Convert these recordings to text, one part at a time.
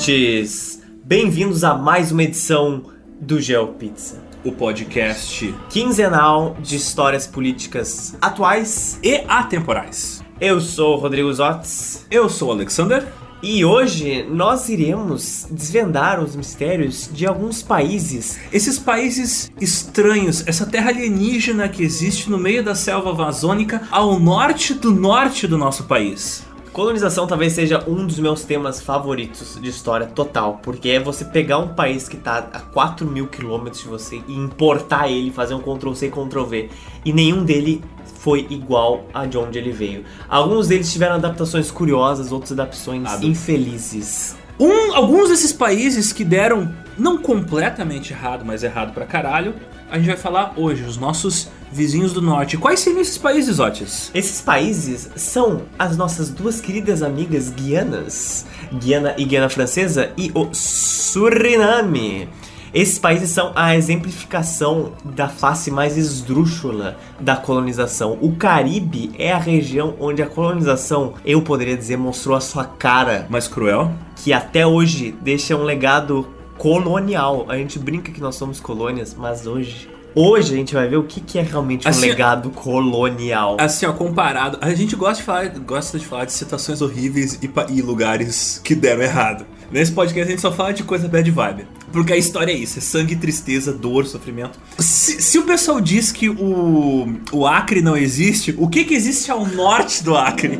ouvintes! Bem-vindos a mais uma edição do GeoPizza, o podcast quinzenal de histórias políticas atuais. e atemporais. Eu sou o Rodrigo Zotz Eu sou o Alexander. e hoje nós iremos desvendar os mistérios de alguns países. Esses países estranhos, essa terra alienígena que existe no meio da selva amazônica ao norte do norte do nosso país. Colonização talvez seja um dos meus temas favoritos de história total, porque é você pegar um país que tá a 4 mil quilômetros de você e importar ele, fazer um Ctrl-C, Ctrl-V, e nenhum dele foi igual a de onde ele veio. Alguns deles tiveram adaptações curiosas, outras adaptações infelizes. Um, alguns desses países que deram não completamente errado, mas errado pra caralho, a gente vai falar hoje, os nossos vizinhos do norte. Quais seriam esses países, Otis? Esses países são as nossas duas queridas amigas guianas, Guiana e Guiana Francesa, e o Suriname. Esses países são a exemplificação da face mais esdrúxula da colonização. O Caribe é a região onde a colonização, eu poderia dizer, mostrou a sua cara, Mais cruel? que até hoje deixa um legado colonial. A gente brinca que nós somos colônias, mas hoje. Hoje a gente vai ver o que, que é realmente um Assim, legado colonial. Assim, ó, comparado. A gente gosta de falar, gosta de falar de situações horríveis e, e lugares que deram errado. Nesse podcast a gente só fala de coisa bad vibe. Porque a história é isso: é sangue, tristeza, dor, sofrimento. Se, se o pessoal diz que o, o Acre não existe, o que, que existe ao norte do Acre?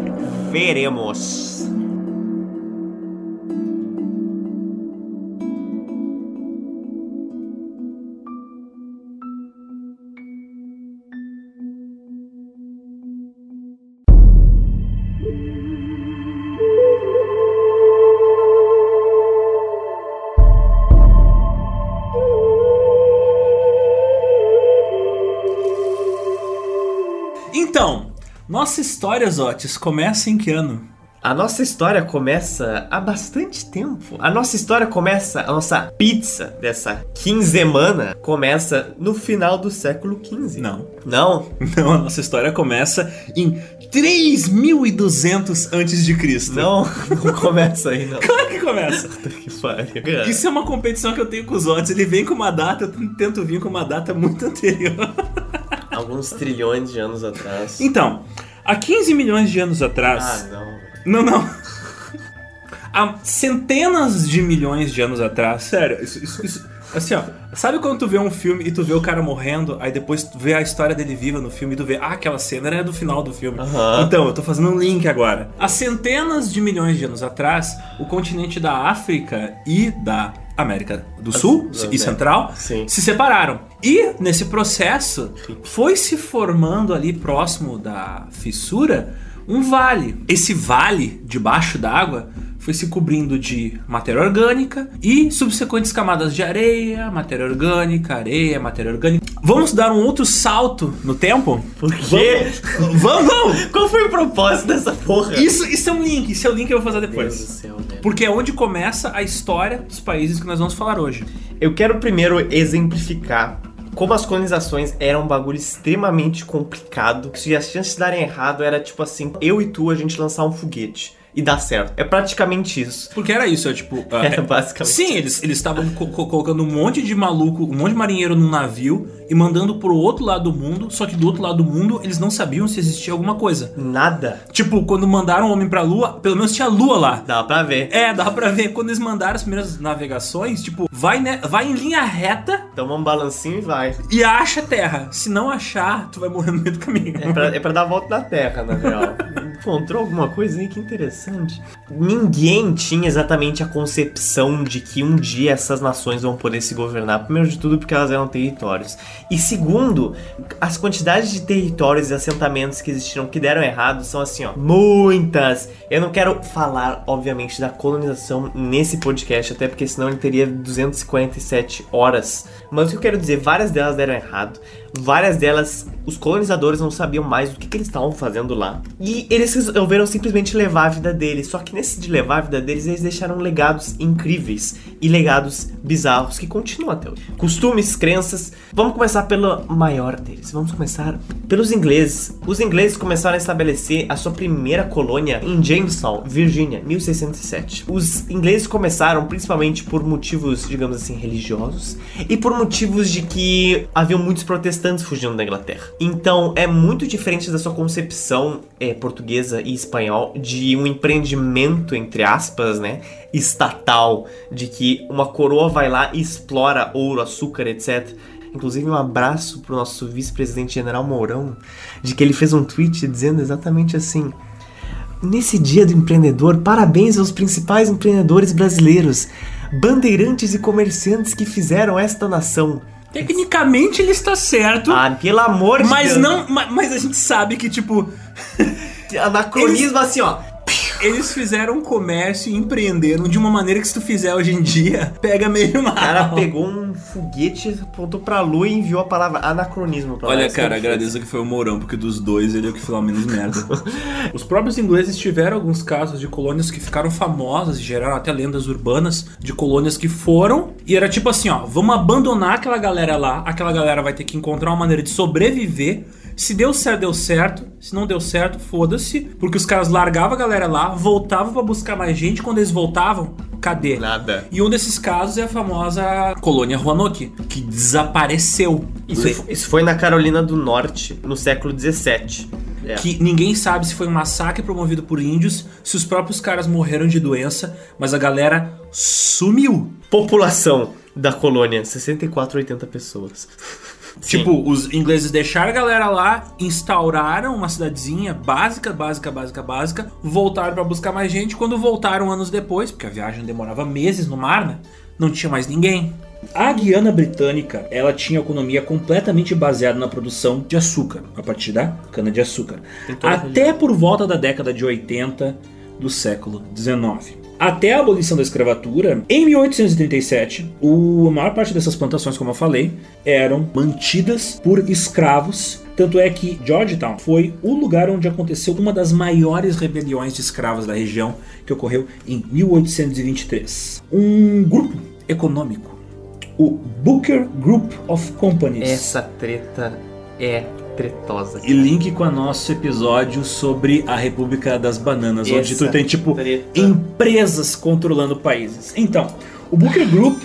Veremos. Nossa história, Zotes, começa em que ano? A nossa história começa há bastante tempo. A nossa história começa, a nossa pizza dessa quinzemana começa no final do século XV. Não. Não? Não, a nossa história começa em 3200 antes de Cristo. Não, não começa aí, não. Claro que começa. que pariu. Isso é uma competição que eu tenho com os Otis. Ele vem com uma data, eu tento vir com uma data muito anterior. Alguns trilhões de anos atrás. Então, há 15 milhões de anos Ah, atrás. não. Não, não. Há centenas de milhões de anos atrás. Sério, isso, isso, isso- Assim, ó. Sabe quando tu vê um filme e tu vê o cara morrendo, aí depois tu vê a história dele viva no filme e tu vê, ah, aquela cena era do final do filme. Aham. Então, eu tô fazendo um link agora. Há centenas de milhões de anos atrás, o continente da África e da América do Sul da e América. Central Sim. se separaram. E nesse processo foi se formando ali próximo da fissura um vale. Esse vale debaixo d'água foi se cobrindo de matéria orgânica e subsequentes camadas de areia, matéria orgânica, areia, matéria orgânica. Vamos dar um outro salto no tempo? Por quê? Vamos, vamos! Qual foi o propósito dessa porra? Isso, isso é um link, isso é o link que eu vou fazer Deus do depois. céu, né? Porque é onde começa a história dos países que nós vamos falar hoje. Eu quero primeiro exemplificar como as colonizações eram um bagulho extremamente complicado. Se as chances de darem errado era tipo assim, eu e tu a gente lançar um foguete e dar certo. É praticamente isso. Porque era isso, é tipo. Era é- basicamente. Sim, eles estavam co- co- colocando um monte de maluco, um monte de marinheiro num navio e mandando pro outro lado do mundo, só que do outro lado do mundo eles não sabiam se existia alguma coisa. Nada. Tipo, quando mandaram o homem pra lua, pelo menos tinha lua lá. Dá pra ver. É, dá pra ver. Quando eles mandaram as primeiras navegações, tipo, vai, né, vai em linha reta Toma um balancinho e vai. e acha a terra. Se não achar, tu vai morrer no meio do caminho. É pra, é pra dar a volta na Terra, na real. Encontrou alguma coisa aí que interessante. Ninguém tinha exatamente a concepção de que um dia essas nações vão poder se governar. Primeiro de tudo, porque elas eram territórios. E segundo, as quantidades de territórios e assentamentos que existiram que deram errado são assim, ó, muitas. Eu não quero falar, obviamente, da colonização nesse podcast, até porque senão ele teria 247 horas. Mas o que eu quero dizer, várias delas deram errado. Várias delas, os colonizadores não sabiam mais o que, que eles estavam fazendo lá. E eles resolveram simplesmente levar a vida deles. Só que nesse de levar a vida deles, eles deixaram legados incríveis. e legados bizarros que continuam até hoje. Costumes, crenças. Vamos começar pelo maior deles. Vamos começar pelos ingleses. Os ingleses começaram a estabelecer a sua primeira colônia em Jamestown, Virgínia, 1607. Os ingleses começaram principalmente por motivos, digamos assim, religiosos e por motivos de que haviam muitos protestantes fugindo da Inglaterra. Então é muito diferente da sua concepção é, portuguesa e espanhol de um empreendimento, entre aspas, né, estatal, de que uma coroa vai lá e explora ouro, açúcar, etc. Inclusive, um abraço pro nosso vice-presidente general Mourão, de que ele fez um tweet dizendo exatamente assim. Nesse dia do empreendedor, parabéns aos principais empreendedores brasileiros, bandeirantes e comerciantes que fizeram esta nação. Tecnicamente ele está certo. Ah, pelo amor de mas Deus. não, ma- mas a gente sabe que tipo Anacronismo assim, ó. Eles fizeram um comércio e empreenderam de uma maneira que se tu fizer hoje em dia, pega meio mal. O cara pegou um foguete, apontou pra lua e enviou a palavra anacronismo pra lá. Olha, cara, agradeço que foi o Mourão, porque dos dois ele é o que falou menos merda. Os próprios ingleses tiveram alguns casos de colônias que ficaram famosas e geraram até lendas urbanas de colônias que foram. E era tipo assim: ó, vamos abandonar aquela galera lá, aquela galera vai ter que encontrar uma maneira de sobreviver. Se deu certo, deu certo. Se não deu certo, foda-se. Porque os caras largavam a galera lá, voltavam pra buscar mais gente. Quando eles voltavam, cadê? Nada. E um desses casos é a famosa colônia Roanoke, que desapareceu. Isso, fo- isso foi na Carolina do Norte, no século XVII. É. Que ninguém sabe se foi um massacre promovido por índios, se os próprios caras morreram de doença, mas a galera sumiu. População da colônia, 64 80 pessoas. Sim. Tipo, os ingleses deixaram a galera lá, instauraram uma cidadezinha básica, básica, básica, básica, voltaram pra buscar mais gente. Quando voltaram anos depois, porque a viagem demorava meses no mar, né? Não tinha mais ninguém. A Guiana Britânica, ela tinha economia completamente baseada na produção de açúcar, a partir da cana-de-açúcar. Até por volta da década de 80 do século 19. Até a abolição da escravatura, em 1837, o, a maior parte dessas plantações, como eu falei, eram mantidas por escravos. Tanto é que Georgetown foi o lugar onde aconteceu uma das maiores rebeliões de escravos da região, que ocorreu em 1823. Um grupo econômico, o Booker Group of Companies. Essa treta é tretosa. E link com o nosso episódio sobre a República das Bananas, onde Essa tu tem tipo treta. empresas controlando países. Então, o Booker Group,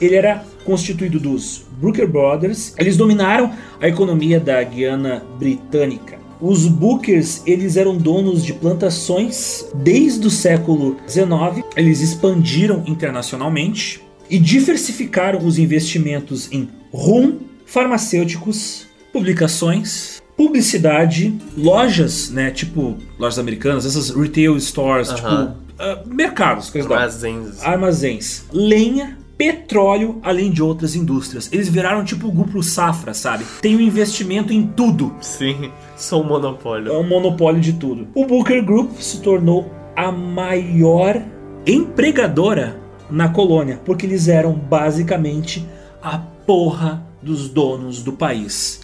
ele era constituído dos Booker Brothers. Eles dominaram a economia da Guiana Britânica. Os Bookers, eles eram donos de plantações desde o século XIX. Eles expandiram internacionalmente e diversificaram os investimentos em rum, farmacêuticos, publicações, publicidade, lojas, né, tipo lojas americanas, essas retail stores, Aham. tipo ah, mercados, coisas da Armazéns. armazéns, lenha, petróleo, além de outras indústrias. Eles viraram tipo o grupo Safra, sabe? Tem um investimento em tudo. Sim, sou um monopólio. É um monopólio de tudo. O Booker Group se tornou a maior empregadora na colônia, porque eles eram basicamente a porra dos donos do país.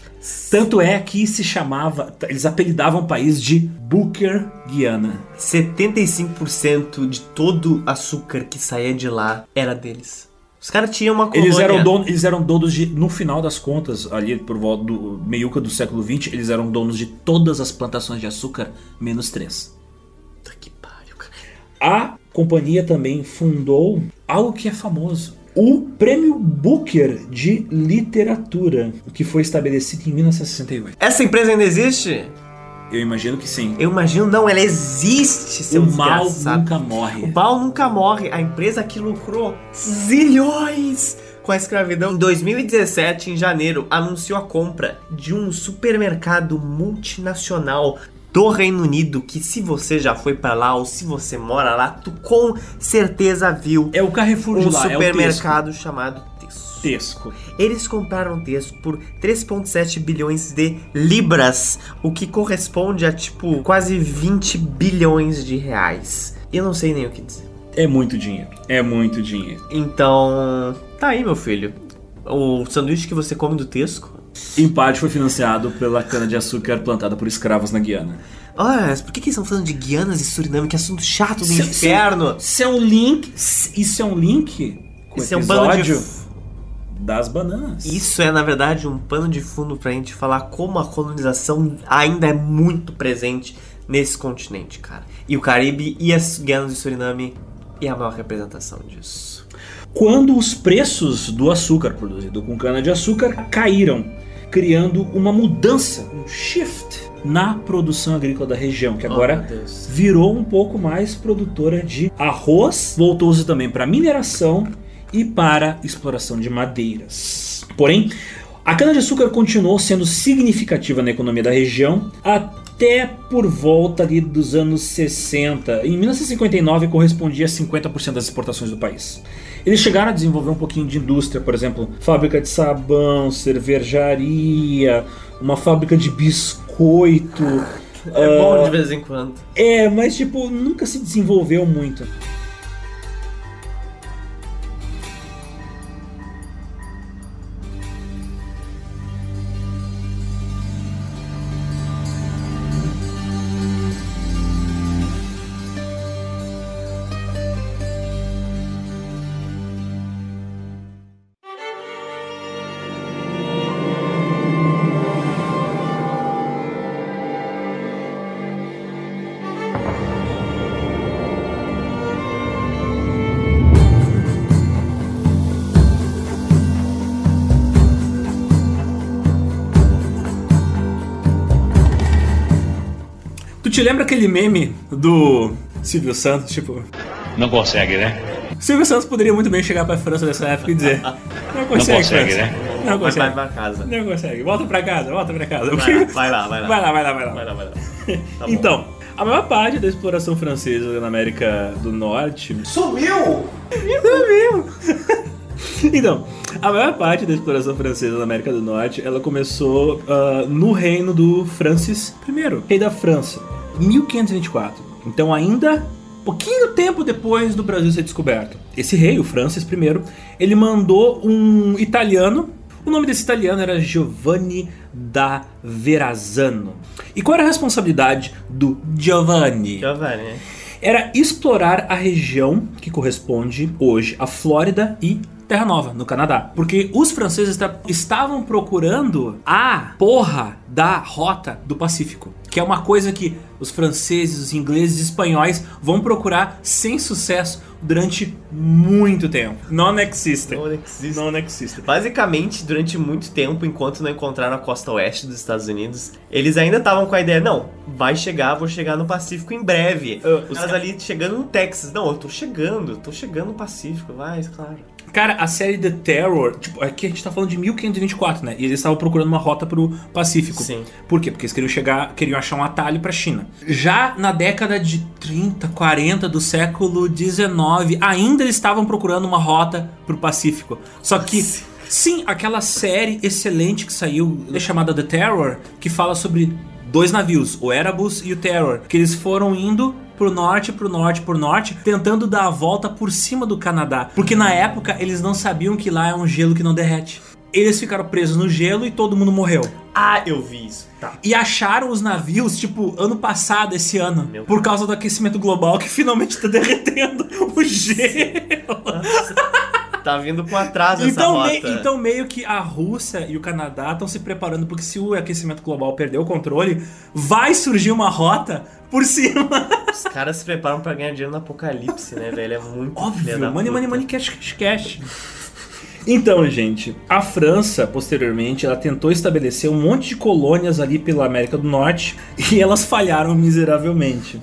Tanto é que se chamava, eles apelidavam o país de Booker Guiana. 75% de todo açúcar que saía de lá era deles. Os caras tinham uma colônia. Eles eram, donos, eles eram donos de, no final das contas, ali por volta do meiuca do século XX, eles eram donos de todas as plantações de açúcar, menos três. Puta que pariu, cara. A companhia também fundou algo que é famoso. O Prêmio Booker de Literatura, que foi estabelecido em 1968. Essa empresa ainda existe? Eu imagino que sim. Eu imagino, não, ela existe, seu o mal desgraçado. nunca O morre. mal nunca morre. A empresa que lucrou zilhões com a escravidão. Em 2017, em janeiro, anunciou a compra de um supermercado multinacional do Reino Unido, que se você já foi pra lá ou se você mora lá, tu com certeza viu É o Carrefour de um lá, é o supermercado chamado Tesco. Tesco. Tesco. Eles compraram Tesco por 3,7 bilhões de libras, o que corresponde a tipo quase 20 bilhões de reais. Eu não sei nem o que dizer. É muito dinheiro. É muito dinheiro. Então, tá aí, meu filho. O sanduíche que você come do Tesco. Em parte foi financiado pela cana-de-açúcar plantada por escravos na Guiana. Olha, mas por que, que eles estão falando de Guianas e Suriname? Que assunto chato do Isso- inferno! Isso é um link. Isso é um link o Esse é um de episódio das bananas. Isso é, na verdade, um pano de fundo pra gente falar como a colonização ainda é muito presente nesse continente, cara. E o Caribe e as Guianas de Suriname é a maior representação disso. Quando os preços do açúcar produzido com cana-de-açúcar caíram, criando uma mudança, um shift na produção agrícola da região, que Oh, agora Deus. virou um pouco mais produtora de arroz, voltou-se também para mineração e para exploração de madeiras. Porém, a cana-de-açúcar continuou sendo significativa na economia da região até por volta ali dos anos 60. Em 1959 correspondia a 50% das exportações do país. Eles chegaram a desenvolver um pouquinho de indústria, por exemplo, fábrica de sabão, cervejaria, uma fábrica de biscoito. É bom ah, de vez em quando. é, mas tipo, nunca se desenvolveu muito. Te lembra aquele meme do Silvio Santos, tipo, Não consegue, né? Silvio Santos poderia muito bem chegar pra França nessa época e dizer: Não consegue, consegue, França. né? Não Vai, vai consegue. pra casa. Não consegue. Volta pra casa, volta pra casa. Vai, lá, vai lá. Vai lá, vai lá, vai lá. Vai lá, vai lá. Tá. Então, a maior parte da exploração francesa na América do Norte. Sumiu! Sumiu! então, a maior parte da exploração francesa na América do Norte ela começou ah, no reino do Francis I, rei da França, 1524. Então, ainda pouquinho tempo depois do Brasil ser descoberto. Esse rei, o Francis I, ele mandou um italiano. O nome desse italiano era Giovanni da Verrazzano. E qual era a responsabilidade do Giovanni? Giovanni? Era explorar a região que corresponde hoje à Flórida e Terra Nova, no Canadá. Porque os franceses esta- estavam procurando a porra da rota do Pacífico. Que é uma coisa que os franceses, os ingleses e espanhóis vão procurar sem sucesso durante muito tempo. Non existe. Não existe. Non existe. Basicamente, durante muito tempo, enquanto não encontraram a costa oeste dos Estados Unidos, eles ainda estavam com a ideia, não, vai chegar, vou chegar no Pacífico em breve. Os caras ali chegando no Texas. Não, eu tô chegando, tô chegando no Pacífico, vai, claro. Cara, a série The Terror, tipo, aqui a gente tá falando de 1524, né? E eles estavam procurando uma rota pro Pacífico. Sim. Por quê? Porque eles queriam chegar, queriam achar um atalho pra China. Já na década de 30, 40 do século 19, ainda eles estavam procurando uma rota pro Pacífico. Só que sim, aquela série excelente que saiu, chamada The Terror, que fala sobre dois navios, o Erebus e o Terror, que eles foram indo pro norte, pro norte, pro norte, tentando dar a volta por cima do Canadá. Porque na época eles não sabiam que lá é um gelo que não derrete. Eles ficaram presos no gelo e todo mundo morreu. Ah, eu vi isso. Tá. E acharam os navios, tipo, ano passado, esse ano. Meu Por causa do aquecimento global que finalmente tá derretendo o gelo. Tá vindo com atraso essa Então, rota. me- então meio que a Rússia e o Canadá estão se preparando porque se o aquecimento global perder o controle, vai surgir uma rota por cima. Os caras se preparam pra ganhar dinheiro no apocalipse, né, velho? É muito Óbvio, money, money, money, cash, cash, cash. Então, gente, a França, posteriormente, ela tentou estabelecer um monte de colônias ali pela América do Norte e elas falharam miseravelmente.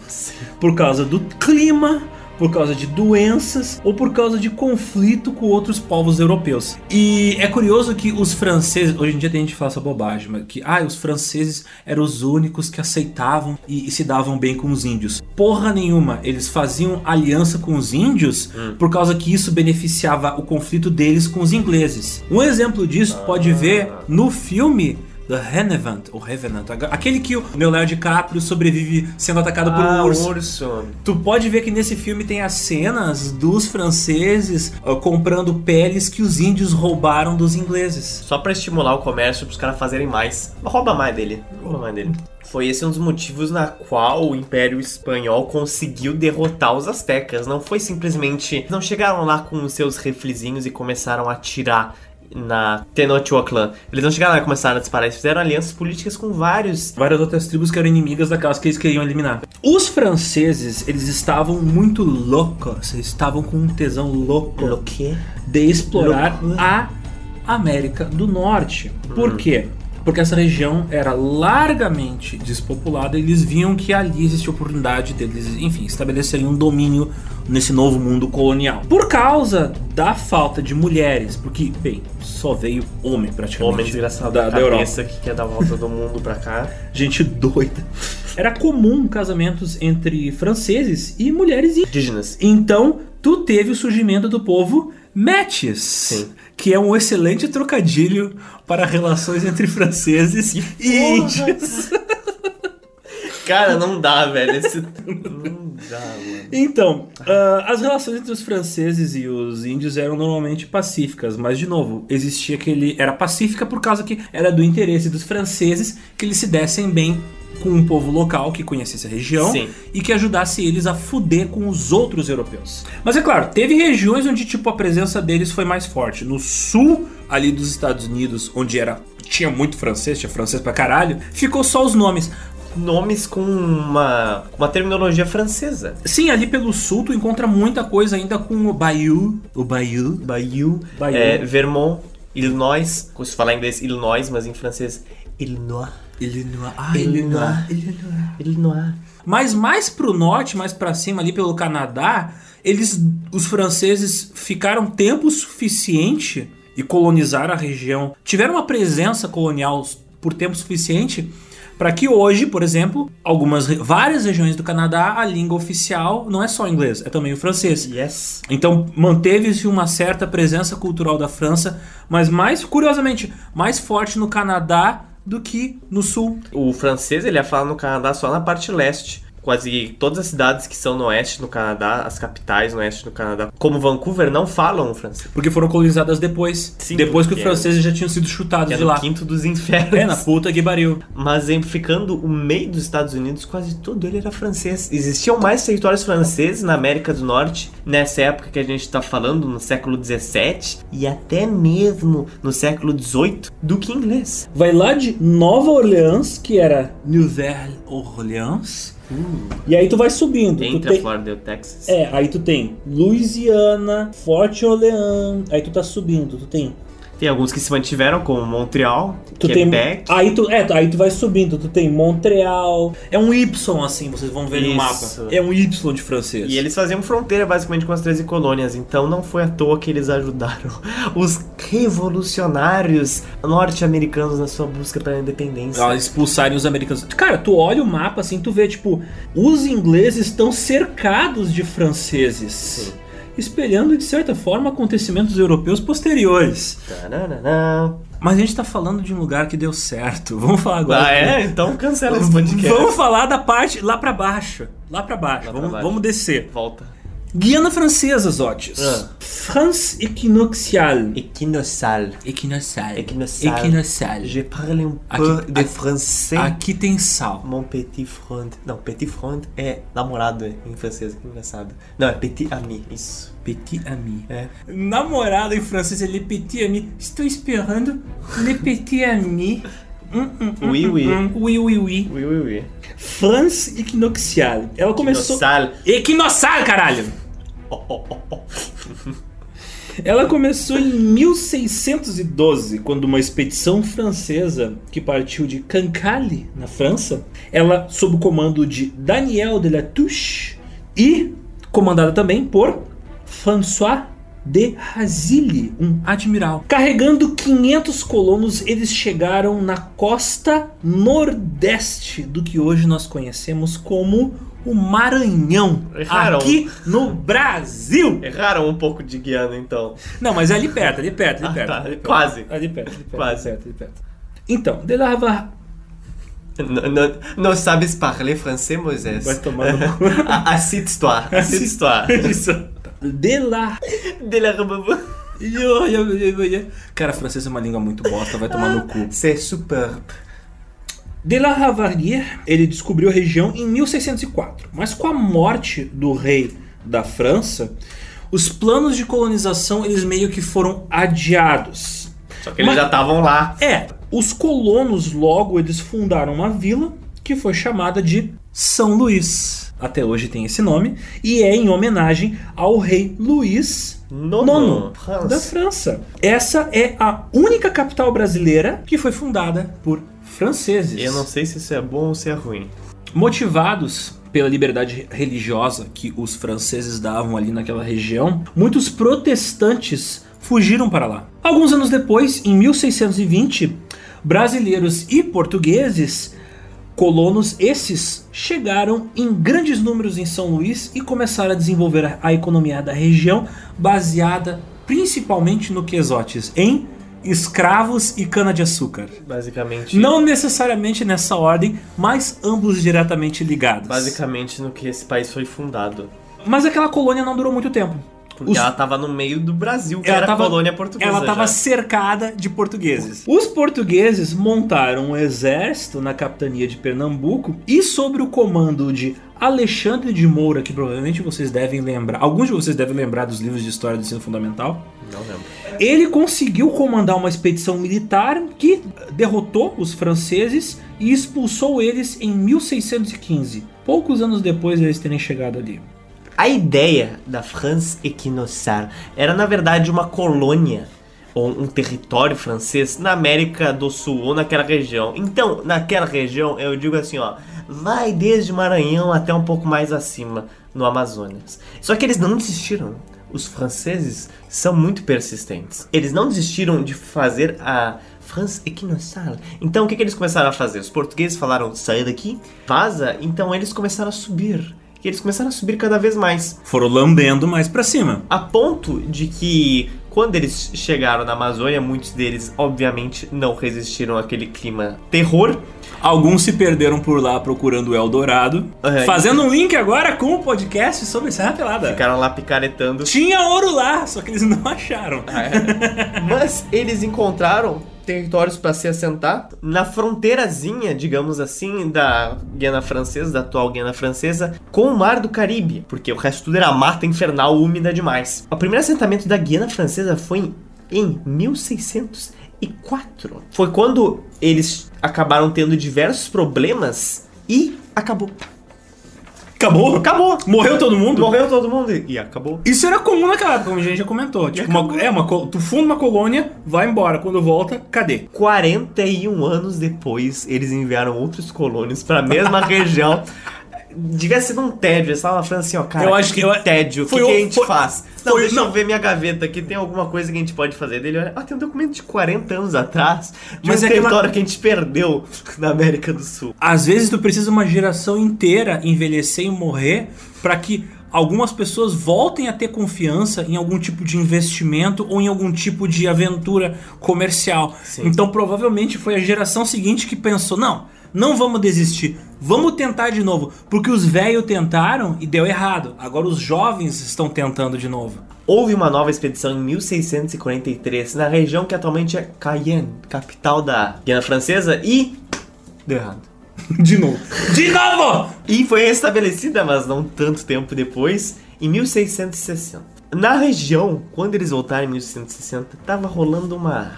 Por causa do clima, por causa de doenças ou por causa de conflito com outros povos europeus. E é curioso que os franceses, hoje em dia tem gente que fala essa bobagem, mas que ah, os franceses eram os únicos que aceitavam e, e se davam bem com os índios. Porra nenhuma, eles faziam aliança com os índios por causa que isso beneficiava o conflito deles com os ingleses. Um exemplo disso tu pode ver no filme The Revenant, ou Revenant, aquele que o Leonardo DiCaprio sobrevive sendo atacado por um Ah, urso. urso. Tu pode ver que nesse filme tem as cenas dos franceses ah, comprando peles que os índios roubaram dos ingleses. Só pra estimular o comércio, pros caras fazerem mais. Rouba mais dele. Rouba mais dele. Foi esse um dos motivos na qual o Império Espanhol conseguiu derrotar os astecas. Não foi simplesmente. Não chegaram lá com os seus riflezinhos e começaram a atirar na Tenochtitlan. Eles não chegaram lá e começaram a disparar. Eles fizeram alianças políticas com vários. Várias outras tribos que eram inimigas daquelas que eles queriam eliminar. Os franceses, eles estavam muito loucos, eles estavam com um tesão louco de explorar a América do Norte. Por quê? Porque essa região era largamente despopulada e eles viam que ali existia oportunidade deles, enfim, estabelecerem um domínio nesse novo mundo colonial. Por causa da falta de mulheres, porque, bem, só veio homem praticamente Homem desgraçado da, da, Europa. que quer dar a volta do mundo pra cá. Gente doida. Era comum casamentos entre franceses e mulheres Indígenas. então, tu teve o surgimento do povo Metis, Sim. que é um excelente trocadilho para relações entre franceses e porra! índios. Cara, não dá, velho. Esse... Não dá, mano. Então, ah, as relações entre os franceses e os índios eram normalmente pacíficas, mas de novo, existia aquele. Era pacífica por causa que era do interesse dos franceses que eles se dessem bem com um povo local que conhecesse a região Sim. e que ajudasse eles a fuder com os outros europeus. Mas é claro, teve regiões onde tipo a presença deles foi mais forte. No sul ali dos Estados Unidos, onde era tinha muito francês, tinha francês pra caralho, ficou só os nomes. Nomes com uma, uma terminologia francesa. Sim, ali pelo sul tu encontra muita coisa ainda com o Bayou, o Bayou, Bayou, Bayou. é, Vermont, Illinois. Como se falar em inglês, Illinois, mas em francês, Illinois. Illinois, ah, Illinois. Illinois. Illinois. Mas mais pro norte, mais pra cima, ali pelo Canadá, eles, os franceses, ficaram tempo suficiente e colonizaram a região. Tiveram uma presença colonial por tempo suficiente para que hoje, por exemplo, algumas várias regiões do Canadá, a língua oficial não é só o inglês, é também o francês. Yes. Então manteve-se uma certa presença cultural da França, mas mais curiosamente, mais forte no Canadá do que no sul. O francês ele é falado no Canadá só na parte leste. Quase todas as cidades que são no oeste no Canadá, as capitais no oeste do Canadá, como Vancouver, não falam francês. Porque foram colonizadas depois. Sim, depois que os franceses já tinham sido chutados é de lá. quinto dos infernos. É, na puta que pariu. Mas exemplificando o meio dos Estados Unidos, quase todo ele era francês. Existiam mais territórios franceses na América do Norte nessa época que a gente está falando, no século 17 e até mesmo no século 18, do que inglês. Vai lá de Nova Orleans, que era Nouvelle Orleans. E aí tu vai subindo. Tu Entre tem- a Flórida e o Texas. É, aí tu tem Louisiana, Fort Orleans, aí tu tá subindo, tu tem. Tem alguns que se mantiveram, como Montreal, Tu Quebec. tem. Aí tu, é, aí tu vai subindo, tu tem Montreal. É um Y assim, vocês vão ver no Isso. mapa. É um Y de francês. E eles faziam fronteira basicamente com as 13 colônias, então não foi à toa que eles ajudaram os revolucionários norte-americanos na sua busca pela independência. a expulsarem os americanos. Cara, tu olha o mapa assim, tu vê, tipo, os ingleses estão cercados de franceses. Espelhando, de certa forma, acontecimentos europeus posteriores. Tananana. Mas a gente tá falando de um lugar que deu certo. Vamos falar agora. Ah, é? Então cancela esse podcast. Vamos falar da parte lá pra baixo. Lá pra baixo. Vamos, baixo. vamos descer. Volta. Guiana Francesa, Zotis. Ah. France Equinoxial. Equinoxial. Equinossal. Equinoxial. Je parle um Aqui- peu de aqui- français. Aqui tem sal. Mon petit front. Não, petit front é namorado em francês, que engraçado. Não, é petit ami, isso. Petit ami. É. Namorado em francês é le petit ami. Estou esperando le petit ami. Hum, hum, hum, Oui, hum, oui. hum. Oui, oui, oui. Oui, oui, oui. France Equinoxial. Ela começou. Equinossal, caralho! Ela começou em 1612, quando uma expedição francesa que partiu de Cancale, na França, ela sob o comando de Daniel de Latouche e comandada também por François de Razilly, um admiral. Carregando 500 colonos, eles chegaram na costa nordeste do que hoje nós conhecemos como o Maranhão, Erraram. aqui no Brasil. Erraram um pouco de Guiana, então. Não, mas é ali perto, ali perto, ali Ah, perto. tá, ali perto. quase. Ali perto, ali perto. Quase. Ali perto, ali perto. Então, de la Havar... Não, não, não sabes parler français, Moisés? Vai tomar no cu. Assiste-toi. Assiste-toi. Isso. De la... De. Cara, francês é uma língua muito bosta, vai tomar no cu. C'est superbe. De la Ravardie, ele descobriu a região em 1604, mas com a morte do rei da França, os planos de colonização eles meio que foram adiados. Só que eles Mas- já estavam lá. É, os colonos logo eles fundaram uma vila que foi chamada de São Luís. Até hoje tem esse nome e é em homenagem ao rei Luís Nono. Da França. Essa é a única capital brasileira que foi fundada por franceses. Eu não sei se isso é bom ou se é ruim. Motivados pela liberdade religiosa que os franceses davam ali naquela região, muitos protestantes fugiram para lá. Alguns anos depois, em 1620, brasileiros e portugueses, colonos esses, chegaram em grandes números em São Luís e começaram a desenvolver a economia da região, baseada principalmente no que exotes, em escravos e cana-de-açúcar. Basicamente. Não necessariamente nessa ordem, mas ambos diretamente ligados. Basicamente no que esse país foi fundado. Mas aquela colônia não durou muito tempo. Porque Os- ela tava no meio do Brasil, que Ela era tava- colônia portuguesa. Ela estava cercada de portugueses. Os portugueses montaram um exército na capitania de Pernambuco e sob o comando de Alexandre de Moura, que provavelmente vocês devem lembrar, alguns de vocês devem lembrar dos livros de história do ensino fundamental. Não lembro. Ele conseguiu comandar uma expedição militar que derrotou os franceses e expulsou eles em 1615, poucos anos depois de eles terem chegado ali. A ideia da France Equinossar era, na verdade, uma colônia ou um território francês na América do Sul ou naquela região. Então, naquela região, eu digo assim, ó, vai desde Maranhão até um pouco mais acima, no Amazonas. Só que eles não desistiram. Os franceses são muito persistentes. Eles não desistiram de fazer a France Equinossar. Então, o que, que eles começaram a fazer? Os portugueses falaram, sai daqui, vaza. Então, eles começaram a subir. E eles começaram a subir cada vez mais. Foram lambendo mais pra cima. A ponto de que quando eles chegaram na Amazônia, muitos deles, obviamente, não resistiram àquele clima terror. Alguns se perderam por lá procurando o Eldorado. É. Fazendo um link agora com o podcast sobre Serra Pelada. Ficaram lá picaretando. Tinha ouro lá, só que eles não acharam. Mas eles encontraram territórios para se assentar na fronteirazinha, digamos assim, da Guiana Francesa, da atual Guiana Francesa, com o Mar do Caribe, porque o resto tudo era mata infernal úmida demais. O primeiro assentamento da Guiana Francesa foi em 1604. Foi quando eles acabaram tendo diversos problemas e acabou. Acabou? Acabou! Morreu todo mundo? Morreu todo mundo e acabou. Isso era comum naquela época, como a gente já comentou. Tipo, uma, é uma, tu funda uma colônia, vai embora. Quando volta, cadê? 41 anos depois, eles enviaram outros colônios para a mesma região. Devia ser um tédio. Eles estavam falando assim, ó, cara, Eu acho que, que eu- tédio. O que, que a gente foi- faz? Não, foi- deixa não. eu ver minha gaveta aqui. Tem alguma coisa que a gente pode fazer? Dele olha, ah, tem um documento de 40 anos atrás de Mas um é aquela- território que a gente perdeu na América do Sul. Às vezes tu precisa uma geração inteira envelhecer e morrer pra que algumas pessoas voltem a ter confiança em algum tipo de investimento ou em algum tipo de aventura comercial. Sim. Então provavelmente foi a geração seguinte que pensou: não, não vamos desistir, vamos tentar de novo, porque os velhos tentaram e deu errado. Agora os jovens estão tentando de novo. Houve uma nova expedição em 1643 na região que atualmente é Cayenne, capital da Guiana Francesa, e deu errado. De novo. De novo! E foi restabelecida, mas não tanto tempo depois, em 1660. Na região, quando eles voltaram em 1660, tava rolando uma,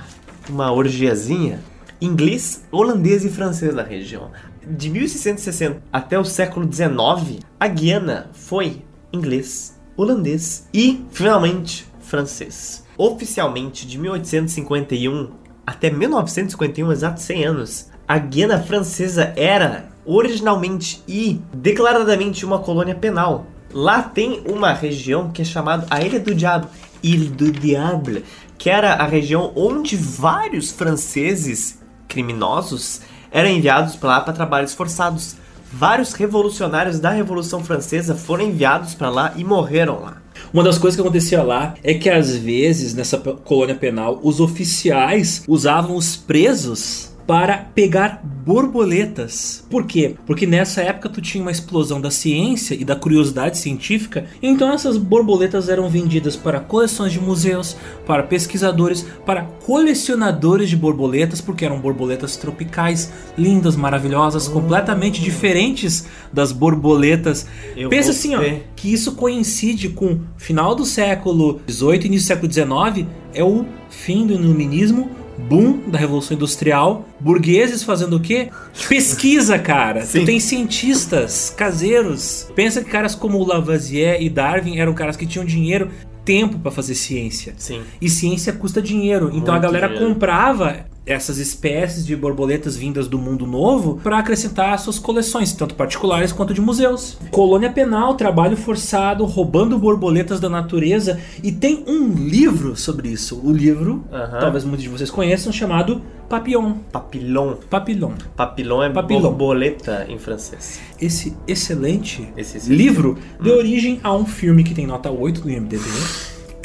uma orgiazinha inglês, holandês e francês na região. De 1660 até o século XIX, a Guiana foi inglês, holandês e, finalmente, francês. Oficialmente, de 1851 até 1951, exatos 100 anos, a Guiana Francesa era originalmente e declaradamente uma colônia penal. Lá tem uma região que é chamada a Ilha do Diabo, Ile du Diable, que era a região onde vários franceses criminosos eram enviados para lá para trabalhos forçados. Vários revolucionários da Revolução Francesa foram enviados para lá e morreram lá. Uma das coisas que acontecia lá é que às vezes nessa colônia penal os oficiais usavam os presos para pegar borboletas. Por quê? Porque nessa época tu tinha uma explosão da ciência e da curiosidade científica, então essas borboletas eram vendidas para coleções de museus, para pesquisadores, para colecionadores de borboletas, porque eram borboletas tropicais, lindas, maravilhosas, completamente diferentes das borboletas. Eu Pensa assim, ó, que isso coincide com final do século XVIII e início do século XIX, é o fim do iluminismo, boom da revolução industrial, burgueses fazendo o quê? Pesquisa, cara. Sim. Tu tem cientistas caseiros. Pensa que caras como Lavoisier e Darwin eram caras que tinham dinheiro, tempo pra fazer ciência. Sim. E ciência custa dinheiro. Então a Muito galera dinheiro. comprava essas espécies de borboletas vindas do mundo novo para acrescentar suas coleções, tanto particulares quanto de museus. Colônia penal, trabalho forçado, roubando borboletas da natureza e tem um livro sobre isso. O livro, talvez muitos de vocês conheçam, chamado Papillon. Papillon. Papillon. Papillon é Papillon. borboleta em francês. Esse excelente Esse esse- livro deu origem a um filme que tem nota 8 do IMDb.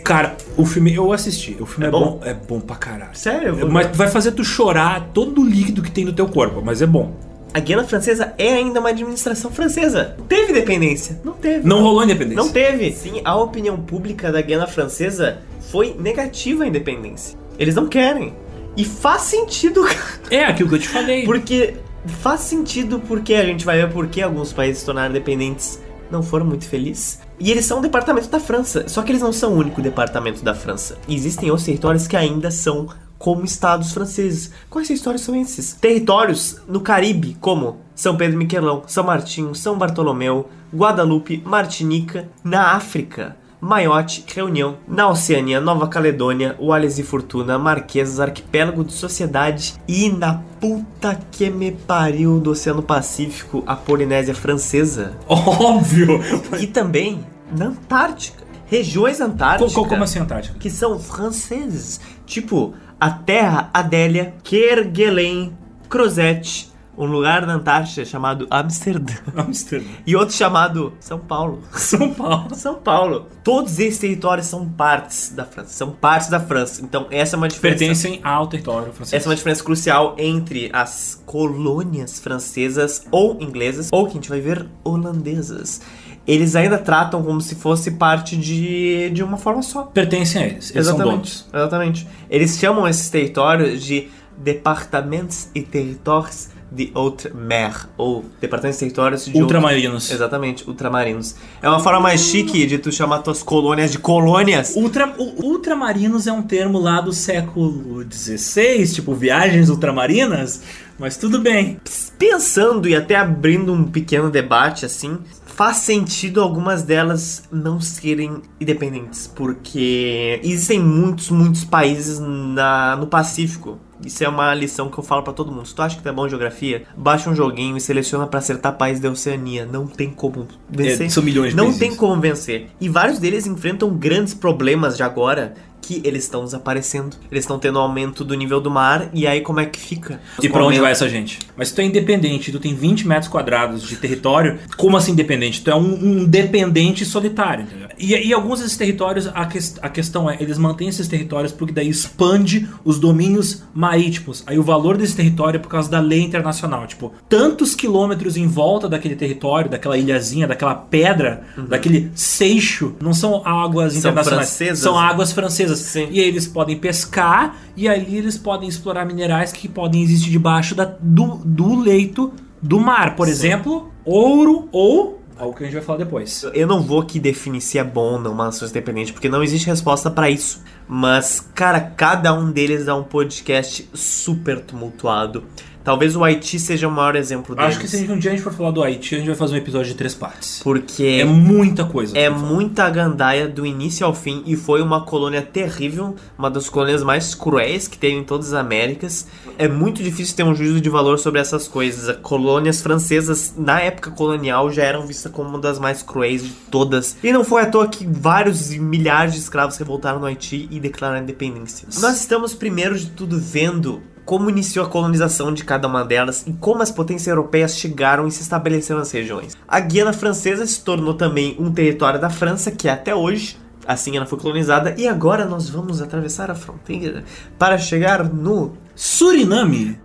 Cara, o filme eu assisti. O filme é, É bom? bom? É bom pra caralho. Sério? Vou Mas ver. vai fazer tu chorar todo o líquido que tem no teu corpo, mas é bom. A Guiana Francesa é ainda uma administração francesa. Teve dependência? Não teve. Não rolou independência. Não teve. Sim, a opinião pública da Guiana Francesa foi negativa à independência. Eles não querem. E faz sentido. É aquilo que eu te falei. Porque faz sentido porque a gente vai ver por que alguns países se tornaram dependentes não foram muito felizes. E eles são um departamento da França. Só que eles não são o único departamento da França. Existem outros territórios que ainda são como estados franceses. Quais territórios são esses? Territórios no Caribe, como São Pedro e Miquelão, São Martinho, São Bartolomeu, Guadalupe, Martinica. Na África, Maiote, Reunião, na Oceania, Nova Caledônia, Wallis e Fortuna, Marquesas, Arquipélago de Sociedade e na puta que me pariu do Oceano Pacífico, a Polinésia Francesa. Óbvio. E também na Antártica. Regiões antárticas Co- co- Como assim, Antártica? que são franceses. Tipo, a Terra Adélia, Kerguelen, Crozet, um lugar na Antártida chamado Amsterdã. Amsterdã. E outro chamado São Paulo. São Paulo. São Paulo. Todos esses territórios são partes da França. São partes da França. Então, essa é uma diferença. Pertencem ao território francês. Essa é uma diferença crucial entre as colônias francesas ou inglesas, ou que a gente vai ver holandesas. Eles ainda tratam como se fosse parte de, de uma forma só. Pertencem a eles. Eles são donos. Exatamente. Eles chamam esses territórios de departamentos e territórios de outre-mer, ou departamentos e territórios de outro- Ultramarinos. Exatamente, ultramarinos. É uma forma mais chique de tu chamar tuas colônias de colônias. Ultra, ultramarinos é um termo lá do século XVI, tipo viagens ultramarinas, mas tudo bem. Pensando e até abrindo um pequeno debate assim, faz sentido algumas delas não serem independentes, porque existem muitos, muitos países na, no Pacífico. Isso é uma lição que eu falo pra todo mundo. Se tu acha que tu é bom em geografia, baixa um joguinho e seleciona pra acertar país da Oceania. Não tem como vencer. É, são milhões de Não países. tem como vencer. E vários deles enfrentam grandes problemas de agora que eles estão desaparecendo. Eles estão tendo aumento do nível do mar. E aí como é que fica? E pra onde vai essa gente? Mas se tu é independente, tu tem 20 metros quadrados de território, como assim independente? Tu é um, um dependente solitário, entendeu? E, e alguns desses territórios, a, ques- a questão é, eles mantêm esses territórios porque daí expande os domínios marítimos. Aí o valor desse território é por causa da lei internacional. Tipo, tantos quilômetros em volta daquele território, daquela ilhazinha, daquela pedra, daquele seixo, não são águas Uhum. São internacionais. francesas, São águas francesas. Sim. E aí eles podem pescar e aí eles podem explorar minerais que podem existir debaixo da- do, do leito do mar. Por Sim. exemplo, ouro ou algo que a gente vai falar depois. Eu não vou aqui definir se é bom ou não uma nação independente, porque não existe resposta pra isso. Mas, cara, cada um deles dá um podcast super tumultuado. Talvez o Haiti seja o maior exemplo deles. Acho que se um dia a gente for falar do Haiti, a gente vai fazer um episódio de três partes. Porque É muita coisa. É muita gandaia do início ao fim e foi uma colônia terrível, uma das colônias mais cruéis que tem em todas as Américas. É muito difícil ter um juízo de valor sobre essas coisas. As colônias francesas, na época colonial, já eram vistas como uma das mais cruéis de todas. E não foi à toa que vários e milhares de escravos revoltaram no Haiti e declararam independência. Nós estamos, primeiro de tudo, vendo como iniciou a colonização de cada uma delas e como as potências europeias chegaram e se estabeleceram nas regiões. A Guiana Francesa se tornou também um território da França que até hoje assim ela foi colonizada e agora nós vamos atravessar a fronteira para chegar no Suriname.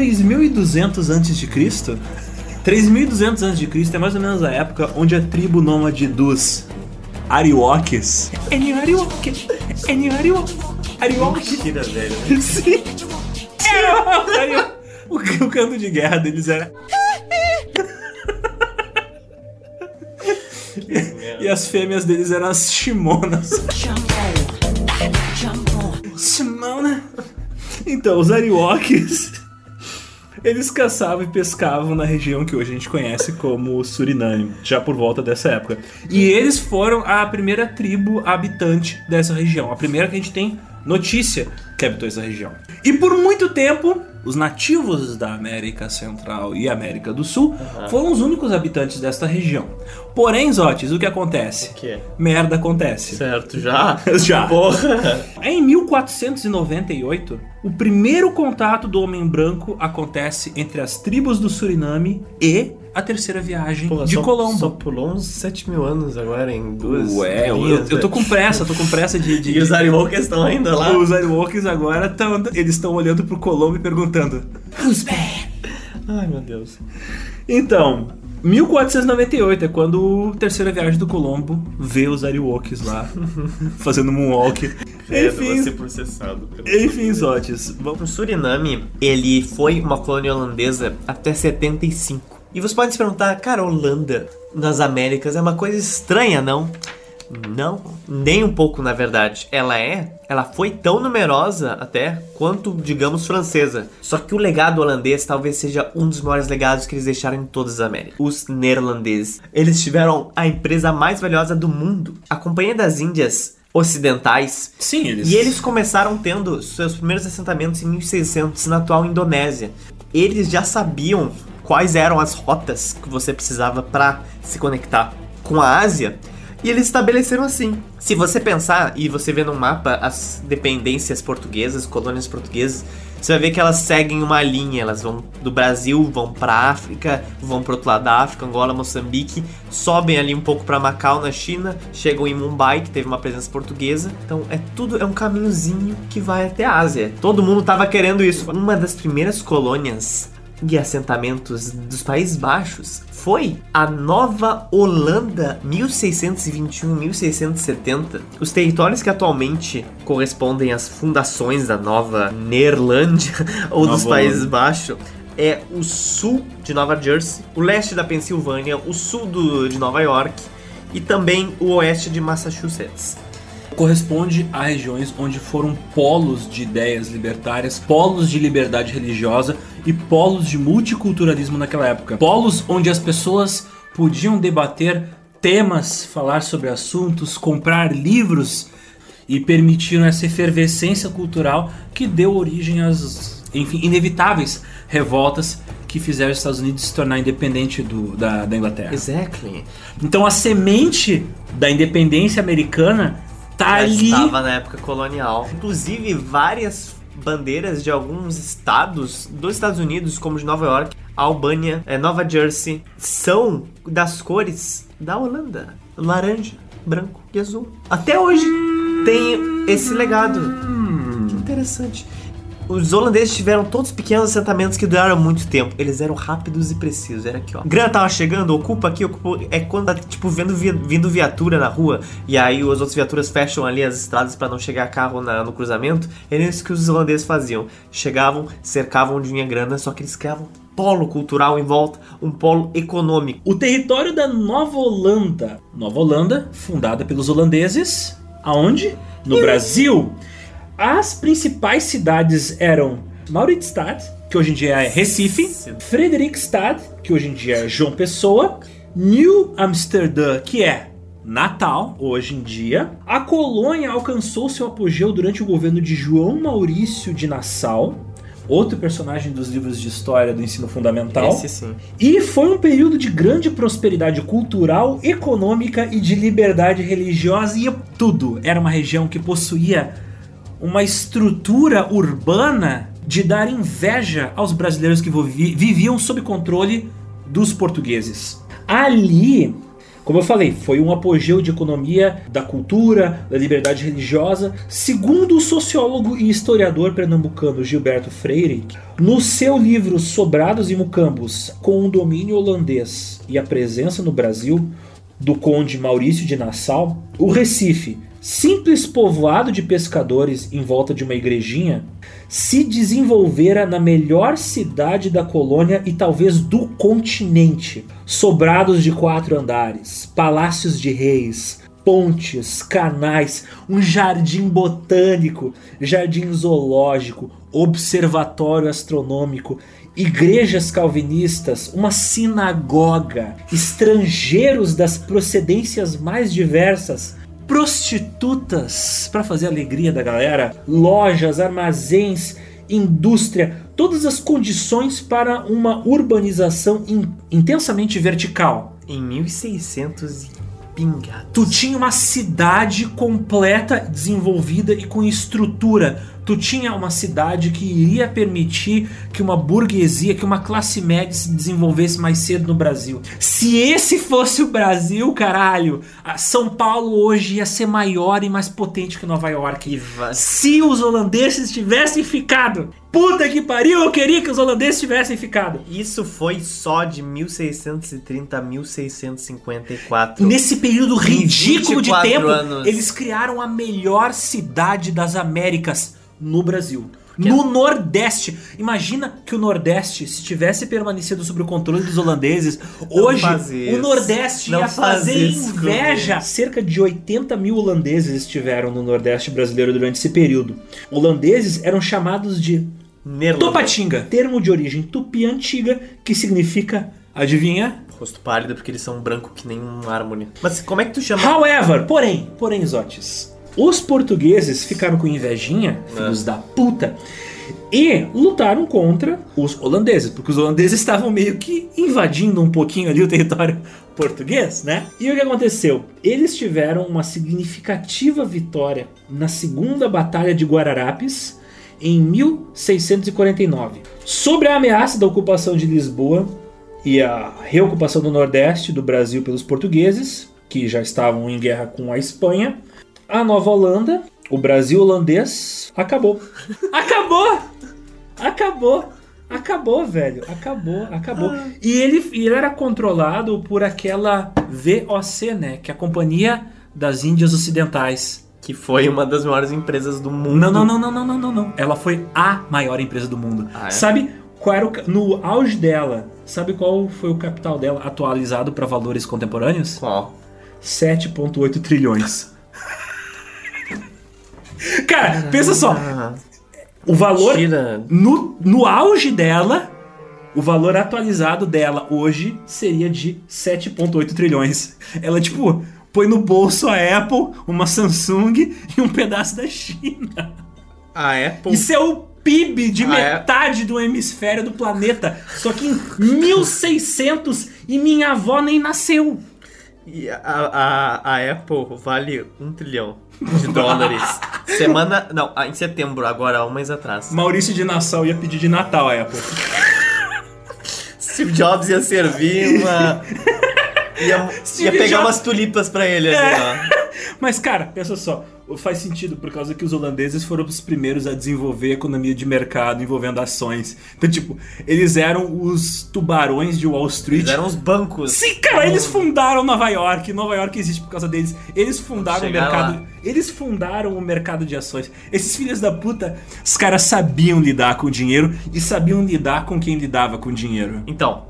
3200 a.C., 3200 a.C. é mais ou menos a época onde a tribo nômade dos Arioque, Enio Arioque, Arioque. Mentira, velho. Sim. Era, o, o canto de guerra deles era. E as fêmeas deles eram as Shimonas. Shimona. Então, os Ariokes. Eles caçavam e pescavam na região que hoje a gente conhece como Suriname, já por volta dessa época. E eles foram a primeira tribo habitante dessa região, a primeira que a gente tem notícia que habitou essa região. E por muito tempo, os nativos da América Central e América do Sul foram os únicos habitantes desta região. Porém, Zotes, o que acontece? O quê? Merda acontece. Certo, já? Já. Porra. Em 1498, o primeiro contato do homem branco acontece entre as tribos do Suriname e a terceira viagem Porra, de só, Colombo. Só pulou uns 7 mil anos agora em duas. Ué, eu, linhas, eu tô né? com pressa, tô com pressa de. de- E os Ariwokers estão ainda lá? Os Airwalkers agora estão. Eles estão olhando pro Colombo e perguntando: Who's? Ai, meu Deus. Então, 1498 é quando a terceira viagem do Colombo vê os Ariwokers lá fazendo moonwalk. Enfim, ser processado. enfim, Zotes. O Suriname, ele foi uma colônia holandesa até 75. E você pode se perguntar, cara, Holanda nas Américas é uma coisa estranha, não? Não, nem um pouco na verdade. Ela é, ela foi tão numerosa até quanto, digamos, francesa. Só que o legado holandês talvez seja um dos maiores legados que eles deixaram em todas as Américas. Os neerlandeses. Eles tiveram a empresa mais valiosa do mundo. A Companhia das Índias Ocidentais Sim, eles. e eles começaram tendo seus primeiros assentamentos em 1600 na atual Indonésia. Eles já sabiam quais eram as rotas que você precisava para se conectar com a Ásia. E eles estabeleceram assim. Se você pensar e você vê no mapa as dependências portuguesas, colônias portuguesas, você vai ver que elas seguem uma linha. Elas vão do Brasil, vão para África, vão pro outro lado da África, Angola, Moçambique, sobem ali um pouco para Macau, na China, chegam em Mumbai, que teve uma presença portuguesa. Então é tudo é um caminhozinho que vai até a Ásia. Todo mundo tava querendo isso. Uma das primeiras colônias e assentamentos dos Países Baixos foi a Nova Holanda 1621-1670. Os territórios que atualmente correspondem às fundações da Nova Neerlândia ou dos Nova Países Holanda. Baixos é o sul de Nova Jersey, o leste da Pensilvânia, o sul do- de Nova York e também o oeste de Massachusetts. Corresponde a regiões onde foram polos de ideias libertárias, polos de liberdade religiosa e polos de multiculturalismo naquela época. Polos onde as pessoas podiam debater temas, falar sobre assuntos, comprar livros e permitiram essa efervescência cultural que deu origem às, enfim, inevitáveis revoltas que fizeram os Estados Unidos se tornar independente do, da, da Inglaterra. Exactly. Então a semente da independência americana tá Já ali. estava na época colonial. Inclusive, várias bandeiras de alguns estados dos Estados Unidos, como de Nova York, Albânia, eh, Nova Jersey, são das cores da Holanda: laranja, branco e azul. Até hoje tem esse legado. Que interessante. Os holandeses tiveram todos pequenos assentamentos que duraram muito tempo. Eles eram rápidos e precisos. Era aqui, ó. Gran tava chegando, ocupa aqui, ocupa. É quando tá, tipo, vendo vi- vindo viatura na rua. E aí as outras viaturas fecham ali as estradas pra não chegar carro na- no cruzamento. Era isso que os holandeses faziam. Chegavam, cercavam onde vinha grana, só que eles criavam polo cultural em volta, um polo econômico. O território da Nova Holanda. Nova Holanda, fundada pelos holandeses. Aonde? No Brasil. As principais cidades eram Mauritsstad, que hoje em dia é Recife, Frederikstad, que hoje em dia é João Pessoa, New Amsterdã, que é Natal, hoje em dia. A colônia alcançou seu apogeu durante o governo de João Maurício de Nassau, outro personagem dos livros de história do ensino fundamental. Esse sim. E foi um período de grande prosperidade cultural, econômica e de liberdade religiosa e tudo. Era uma região que possuía uma estrutura urbana de dar inveja aos brasileiros que vivi- viviam sob controle dos portugueses. Ali Como eu falei, foi um apogeu de economia, da cultura, da liberdade religiosa. Segundo o sociólogo e historiador pernambucano Gilberto Freire, no seu livro Sobrados e Mucambos, com o domínio holandês e a presença no Brasil do conde Maurício de Nassau, o Recife, simples povoado de pescadores em volta de uma igrejinha, se desenvolvera na melhor cidade da colônia e talvez do continente. Sobrados de quatro andares, palácios de reis, pontes, canais, um jardim botânico, jardim zoológico, observatório astronômico, igrejas calvinistas, uma sinagoga, estrangeiros das procedências mais diversas, prostitutas para fazer a alegria da galera, lojas, armazéns, indústria, todas as condições para uma urbanização in intensamente vertical. Em 1600 pingados. Tu tinha uma cidade completa, desenvolvida e com estrutura tu tinha uma cidade que iria permitir que uma burguesia, que uma classe média se desenvolvesse mais cedo no Brasil. Se esse fosse o Brasil, caralho, São Paulo hoje ia ser maior e mais potente que Nova York. Se os holandeses tivessem ficado. Puta que pariu, eu queria que os holandeses tivessem ficado. Isso foi só de 1630 a 1654. Nesse período ridículo de tempo, anos. eles criaram a melhor cidade das Américas no Brasil. Que no é... Nordeste. Imagina que o Nordeste, se tivesse permanecido sob o controle dos holandeses, não hoje o Nordeste não ia fazer inveja. Cerca de 80 mil holandeses estiveram no Nordeste brasileiro durante esse período. Holandeses eram chamados de Topatinga, termo de origem tupi antiga que significa, adivinha? Rosto pálido porque eles são branco que nem um mármore. Mas como é que tu chama? However, porém, porém, Zotes, os portugueses ficaram com invejinha, filhos é. da puta, e lutaram contra os holandeses, porque os holandeses estavam meio que invadindo um pouquinho ali o território português, né? E o que aconteceu? Eles tiveram uma significativa vitória na Segunda Batalha de Guararapes em 1649. Sobre a ameaça da ocupação de Lisboa e a reocupação do Nordeste do Brasil pelos portugueses, que já estavam em guerra com a Espanha, a Nova Holanda, o Brasil holandês, acabou. acabou! Acabou! Acabou, velho. Acabou, acabou. Ah. E ele, ele era controlado por aquela VOC, né? Que é a Companhia das Índias Ocidentais. Que foi uma das maiores empresas do mundo. Não, não, não, não, não, não, não, não. Ela foi a maior empresa do mundo. Ah, é? Sabe qual era o, no auge dela? Sabe qual foi o capital dela atualizado para valores contemporâneos? Qual? 7,8 trilhões. Cara, pensa só. O valor no, no auge dela, o valor atualizado dela hoje seria de 7.8 trilhões. Ela tipo põe no bolso a Apple, uma Samsung e um pedaço da China. A Apple. Isso é o PIB de a metade do hemisfério do planeta. Só que em 1600 e minha avó nem nasceu. E a, a, a Apple vale um trilhão de dólares. Semana. Não, em setembro, agora, um mês atrás. Maurício de Nassau ia pedir de Natal a Apple. Steve Jobs ia servir uma. Ia, ia pegar Jobs... umas tulipas pra ele ali, ó. Mas, cara, pensa só faz sentido por causa que os holandeses foram os primeiros a desenvolver a economia de mercado envolvendo ações. Então, tipo, eles eram os tubarões de Wall Street. Eles eram os bancos. Sim, cara, eles fundaram Nova York. Nova York existe por causa deles. Eles fundaram o mercado. Lá. Eles fundaram o mercado de ações. Esses filhos da puta, os caras sabiam lidar com o dinheiro e sabiam lidar com quem lidava com o dinheiro. Então,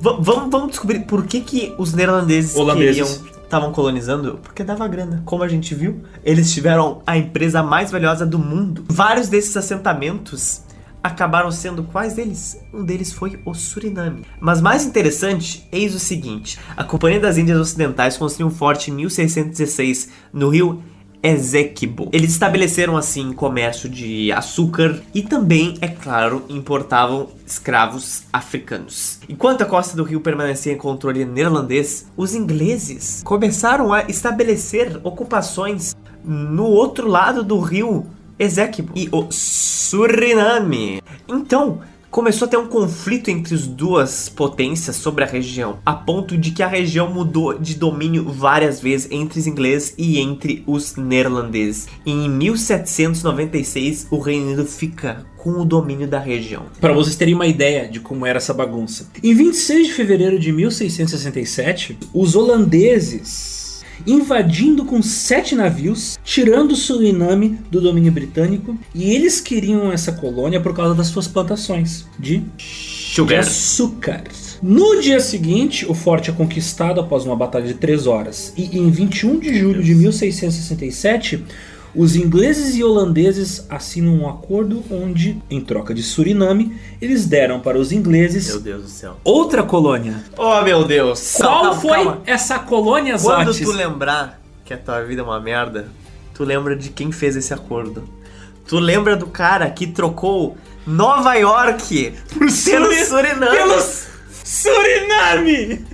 vamos, vamos descobrir por que, que os neerlandeses Holandeses. queriam estavam colonizando porque dava grana. Como a gente viu, eles tiveram a empresa mais valiosa do mundo. Vários desses assentamentos acabaram sendo quais deles? Um deles foi o Suriname. Mas mais interessante, eis o seguinte: a Companhia das Índias Ocidentais construiu um forte em 1616 no rio Ezequibo. Eles estabeleceram assim comércio de açúcar e também, é claro, importavam escravos africanos. Enquanto a costa do rio permanecia em controle neerlandês, os ingleses começaram a estabelecer ocupações no outro lado do rio Ezequibo e o Suriname. Então, começou a ter um conflito entre as duas potências sobre a região, a ponto de que a região mudou de domínio várias vezes entre os ingleses e entre os neerlandeses. Em 1796, o Reino Unido fica com o domínio da região. Para vocês terem uma ideia de como era essa bagunça. Em 26 de fevereiro de 1667, os holandeses invadindo com sete navios, tirando Suriname do domínio britânico, e eles queriam essa colônia por causa das suas plantações de, de açúcar. No dia seguinte, o forte é conquistado após uma batalha de três horas, e em 21 de julho de 1667, os ingleses e holandeses assinam um acordo onde, em troca de Suriname, eles deram para os ingleses Meu Deus do céu. outra colônia. Oh, meu Deus. Qual Calma, foi calma. essa colônia, Quando tu lembrar que a tua vida é uma merda, tu lembra de quem fez esse acordo. Tu lembra do cara que trocou Nova York pelo Suri- Suriname. Pelos Suriname!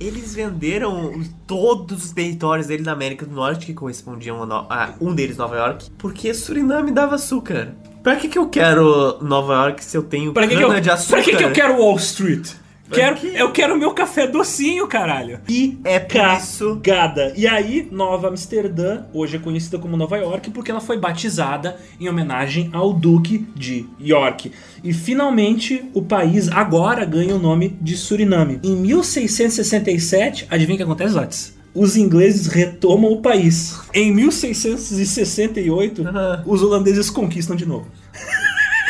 Eles venderam todos os territórios dele na América do Norte que correspondiam a, no- um deles Nova York, porque Suriname dava açúcar. Pra que que eu quero Nova York se eu tenho Pra que, que, cana eu, de açúcar? pra que, que eu quero Wall Street? Quero, eu quero meu café docinho, caralho. E É isso cagada. E aí, Nova Amsterdã, hoje é conhecida como Nova York, porque ela foi batizada em homenagem ao Duque de York. E finalmente, o país agora ganha o nome de Suriname. Em 1667, adivinha o que acontece, Zotis? Os ingleses retomam o país. Em 1668, os holandeses conquistam de novo.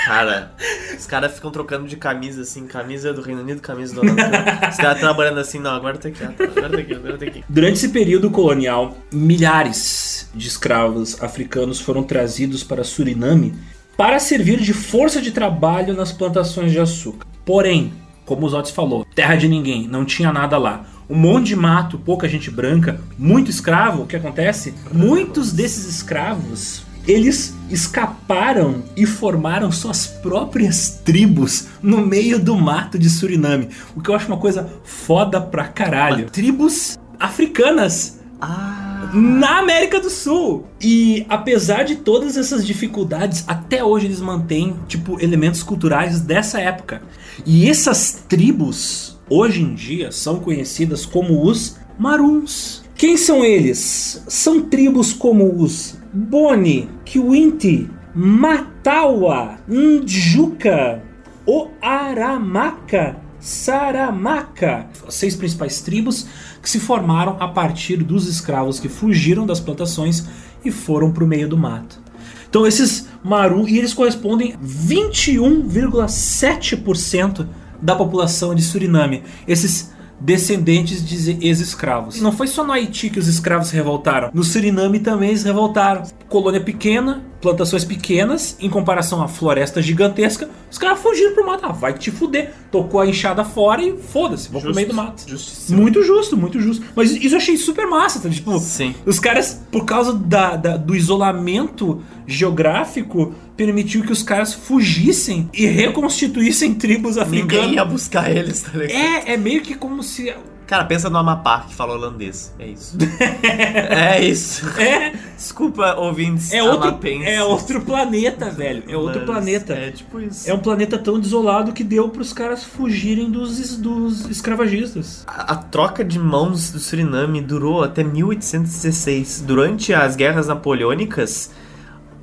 Cara, os caras ficam trocando de camisa assim, camisa do Reino Unido, camisa do Holanda. Os caras trabalhando assim, não, agora tá aqui, agora tá aqui, agora tá aqui. Durante esse período colonial, milhares de escravos africanos foram trazidos para Suriname para servir de força de trabalho nas plantações de açúcar. Porém, como o Zotis falou, terra de ninguém, não tinha nada lá. Um monte de mato, pouca gente branca, muito escravo, o que acontece? Muitos desses escravos, eles escaparam e formaram suas próprias tribos no meio do mato de Suriname. O que eu acho uma coisa foda pra caralho. Tribos africanas Ah, na América do Sul. E apesar de todas essas dificuldades, até hoje eles mantêm, tipo, elementos culturais dessa época. E essas tribos, hoje em dia, são conhecidas como os Maruns. Quem são eles? São tribos como os Boni, Kiwinti, Matawa, Njuka, Oaramaka, Saramaka. As seis principais tribos que se formaram a partir dos escravos que fugiram das plantações e foram para o meio do mato. Então esses Maru, e eles correspondem a 21,7% da população de Suriname. Esses descendentes de ex-escravos. Não foi só no Haiti que os escravos se revoltaram. No Suriname também eles revoltaram. Colônia pequena, plantações pequenas, em comparação à floresta gigantesca, os caras fugiram pro mato. Ah, vai te fuder. Tocou a enxada fora e foda-se, vou pro meio do mato. Justíssimo. Muito justo, muito justo. Mas isso eu achei super massa, tá? Tipo, Sim. os caras, por causa da, da- do isolamento geográfico, permitiu que os caras fugissem e reconstituíssem tribos Ninguém africanas. ia buscar eles, tá ligado? É, é meio que como se. Cara, pensa no Amapá que fala holandês. É isso. é isso. É, Desculpa, ouvintes é outro, amapenses. é outro planeta, velho. É outro Mas planeta. É tipo isso. É um planeta tão desolado que deu pros caras fugirem dos, dos escravagistas. A, a troca de mãos do Suriname durou até 1816. Durante as guerras napoleônicas,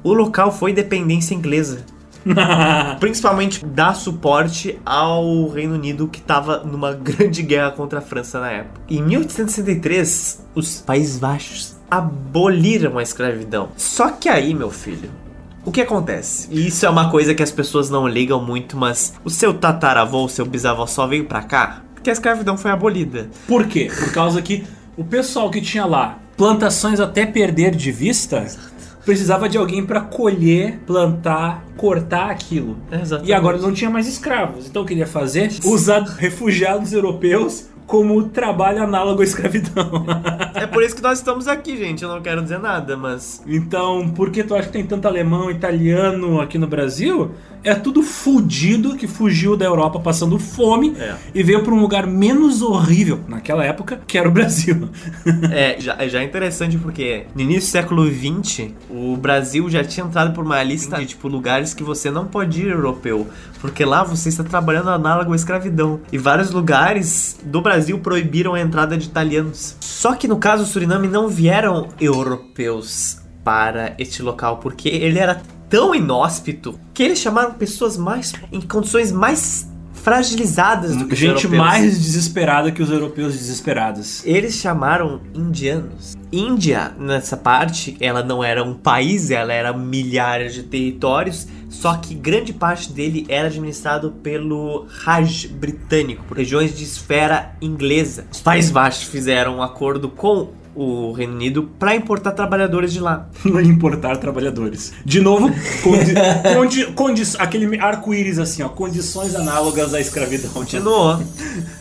o local foi dependência inglesa. Principalmente dar suporte ao Reino Unido que estava numa grande guerra contra a França na época. Em 1863, os Países Baixos aboliram a escravidão. Só que aí, meu filho, o que acontece? E isso é uma coisa que as pessoas não ligam muito, mas o seu tataravô, o seu bisavô só veio pra cá porque a escravidão foi abolida. Por quê? Por causa que o pessoal que tinha lá plantações até perder de vista precisava de alguém pra colher, plantar, cortar aquilo. Exatamente. E agora não tinha mais escravos. Então o que ele ia fazer? Usar refugiados europeus como trabalho análogo à escravidão. É por isso que nós estamos aqui, gente. Eu não quero dizer nada, mas. então, por que tu acha que tem tanto alemão, italiano aqui no Brasil? é tudo fudido que fugiu da Europa passando fome É. e veio para um lugar menos horrível naquela época, que era o Brasil. É, já, já é interessante porque no início do século XX, o Brasil já tinha entrado por uma lista de tipo lugares que você não pode ir europeu, porque lá você está trabalhando análogo à escravidão. E vários lugares do Brasil proibiram a entrada de italianos. Só que no caso Suriname não vieram europeus para este local, porque ele era tão inóspito que eles chamaram pessoas mais em condições mais fragilizadas do que os Gente europeus. mais desesperada que os europeus desesperados. Eles chamaram indianos. Índia, nessa parte, ela não era um país, ela era milhares de territórios, só que grande parte dele era administrado pelo Raj britânico, por regiões de esfera inglesa. Os Países Baixos fizeram um acordo com o Reino Unido para importar trabalhadores de lá. importar trabalhadores. De novo, condi condi condi aquele arco-íris assim, ó, condições análogas à escravidão. Continuou.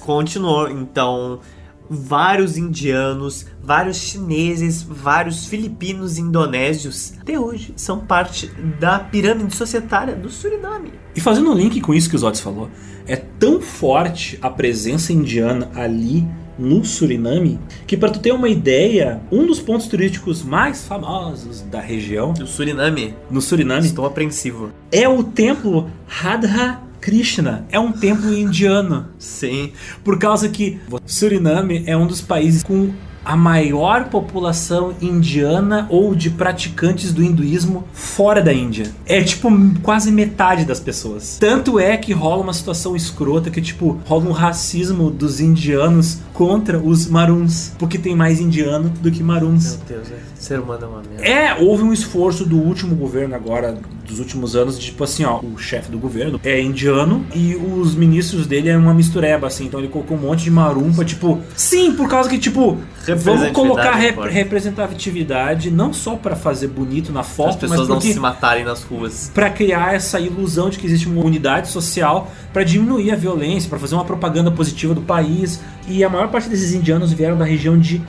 Continuou. Então, vários indianos, vários chineses, vários filipinos e indonésios, até hoje, são parte da pirâmide societária do Suriname. E fazendo um link com isso que o Zotes falou, é tão forte a presença indiana ali no Suriname que para tu ter uma ideia, um dos pontos turísticos mais famosos da região, O Suriname, no Suriname, estou apreensivo. é o templo Radha Krishna. É um templo indiano. Sim. Por causa que Suriname é um dos países com a maior população indiana ou de praticantes do hinduísmo fora da Índia. É tipo quase metade das pessoas. Tanto é que rola uma situação escrota que tipo rola um racismo dos indianos contra os maruns, porque tem mais indiano do que maruns. Meu Deus, é, ser humano é uma merda. É, houve um esforço do último governo agora, dos últimos anos, de tipo assim, ó, o chefe do governo é indiano e os ministros dele é uma mistureba, assim, então ele colocou um monte de marum pra, tipo, sim, por causa que, tipo, vamos colocar Representatividade rep- representatividade, não só pra fazer bonito na As foto, pessoas mas não se matarem nas ruas. Pra criar essa ilusão de que existe uma unidade social pra diminuir a violência, pra fazer uma propaganda positiva do país. E a maior parte desses indianos vieram da região de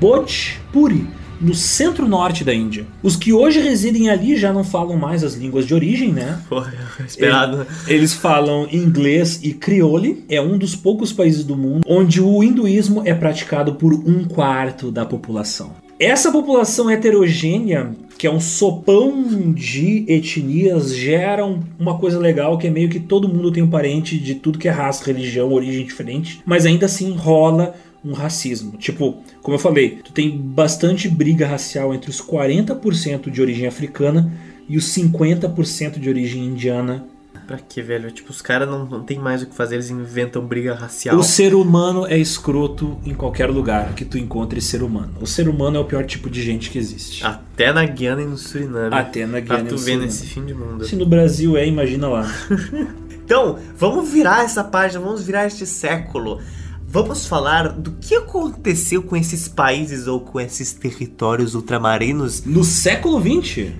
Bhojpuri, no centro-norte da Índia. Os que hoje residem ali já não falam mais as línguas de origem, né? Porra, esperado. né? Eles falam inglês e criole. É um dos poucos países do mundo onde o hinduísmo é praticado por um quarto da população. Essa população heterogênea, que é um sopão de etnias, gera um- uma coisa legal que é meio que todo mundo tem um parente de tudo que é raça, religião, origem diferente, mas ainda assim rola um racismo. Tipo, como eu falei, tu tem bastante briga racial entre os 40% de origem africana e os 50% de origem indiana Pra que, velho? Tipo, os caras não, não tem mais o que fazer, eles inventam briga racial. O ser humano é escroto em qualquer lugar que tu encontre ser humano. O ser humano é o pior tipo de gente que existe. Até na Guiana e no Suriname. Até na Pra Guiana e tu no ver Suriname. nesse fim de mundo. Se no Brasil é, imagina lá. Então, vamos virar essa página, vamos virar este século. Vamos falar do que aconteceu com esses países ou com esses territórios ultramarinos No século XX,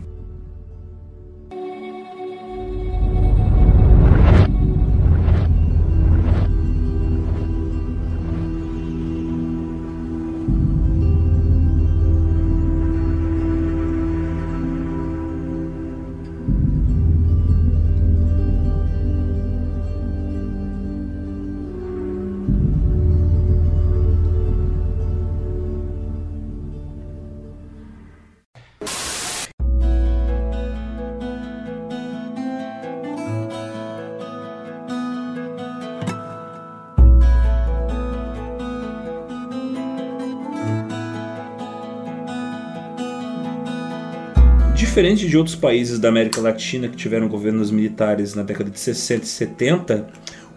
Diferente de outros países da América Latina que tiveram governos militares na década de 60 e 70,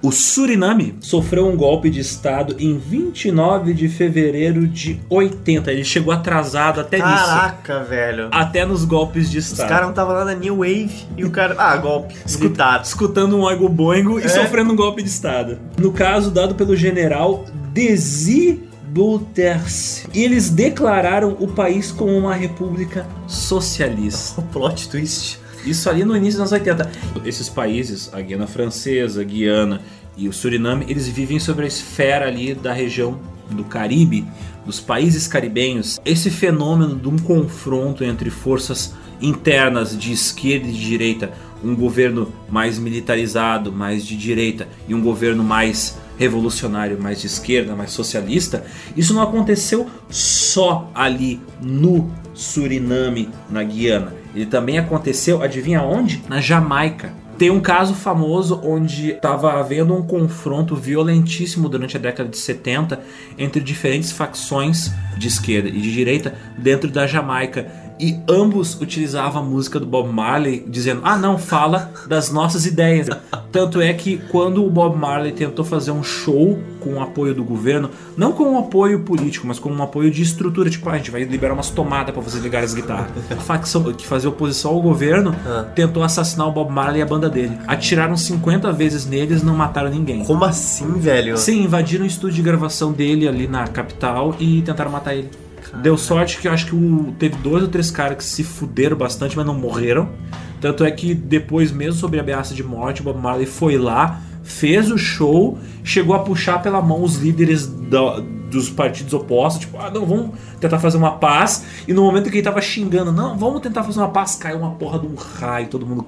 o Suriname sofreu um golpe de estado em 29 de fevereiro de 80. Ele chegou atrasado até nisso. Caraca, velho. Até nos golpes de Os estado. caras não estavam lá na New Wave e o cara. Ah, golpe. Escutado. escutando um oigo boingo e É. sofrendo um golpe de estado. No caso dado pelo general Desi Bouterse. E eles declararam o país como uma república socialista. O plot twist. Isso ali no início dos anos 80. Esses países, a Guiana Francesa, a Guiana e o Suriname, eles vivem sobre a esfera ali da região do Caribe, dos países caribenhos. Esse fenômeno de um confronto entre forças internas de esquerda e de direita, um governo mais militarizado, mais de direita, e um governo mais revolucionário, mais de esquerda, mais socialista, isso não aconteceu só ali no Suriname, na Guiana. Ele também aconteceu, adivinha onde? Na Jamaica. Tem um caso famoso onde estava havendo um confronto violentíssimo durante a década de 70 entre diferentes facções de esquerda e de direita dentro da Jamaica e ambos utilizavam a música do Bob Marley dizendo: "Ah, não, fala das nossas ideias". Tanto é que quando o Bob Marley tentou fazer um show com o apoio do governo, não com um apoio político, mas com um apoio de estrutura, tipo, ah, a gente vai liberar umas tomadas para vocês ligarem as guitarras. A facção que fazia oposição ao governo Ah. tentou assassinar o Bob Marley e a banda dele. Atiraram 50 vezes neles, não mataram ninguém. Como assim, velho? Sim, invadiram o estúdio de gravação dele ali na capital e tentaram matar ele. Deu sorte que eu acho que o, teve dois ou três caras que se fuderam bastante, mas não morreram. Tanto é que depois, mesmo sobre a ameaça de morte, o Bob Marley foi lá, fez o show, chegou a puxar pela mão os líderes da- dos partidos opostos, tipo, ah, não, vamos tentar fazer uma paz. E no momento que ele tava xingando, não, vamos tentar fazer uma paz, caiu uma porra de um raio, todo mundo.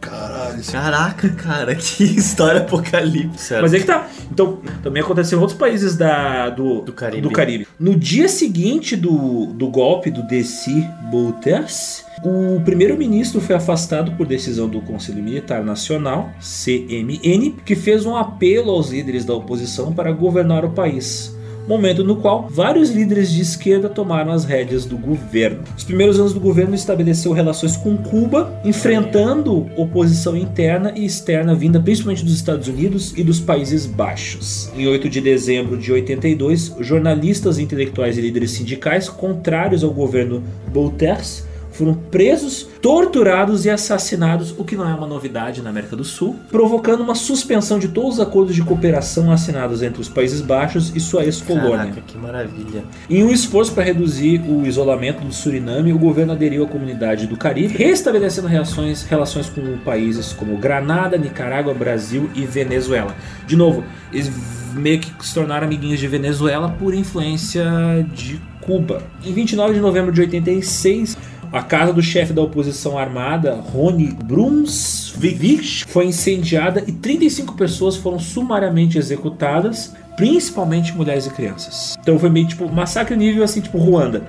Caralho, isso Caraca, cara, que história apocalipse. mas é que tá. Então, também aconteceu em outros países da, do, Do Caribe. No dia seguinte do, do golpe do Desi Bouterse, o primeiro-ministro foi afastado por decisão do Conselho Militar Nacional, CMN, que fez um apelo aos líderes da oposição para governar o país. Momento no qual vários líderes de esquerda tomaram as rédeas do governo. Os primeiros anos do governo estabeleceu relações com Cuba, enfrentando oposição interna e externa vinda principalmente dos Estados Unidos e dos Países Baixos. Em 8 de dezembro de 82, jornalistas, intelectuais e líderes sindicais contrários ao governo Bouterse foram presos, torturados e assassinados, o que não é uma novidade na América do Sul, provocando uma suspensão de todos os acordos de cooperação assinados entre os Países Baixos e sua ex-colônia. Caraca, que maravilha. Em um esforço para reduzir o isolamento do Suriname, o governo aderiu à comunidade do Caribe, restabelecendo relações, relações com países como Granada, Nicarágua, Brasil e Venezuela. De novo, eles meio que se tornaram amiguinhos de Venezuela por influência de Cuba. Em 29 de novembro de 86, a casa do chefe da oposição armada, Rony Brunsvik, foi incendiada e 35 pessoas foram sumariamente executadas, principalmente mulheres e crianças. Então foi meio tipo massacre nível assim, tipo Ruanda.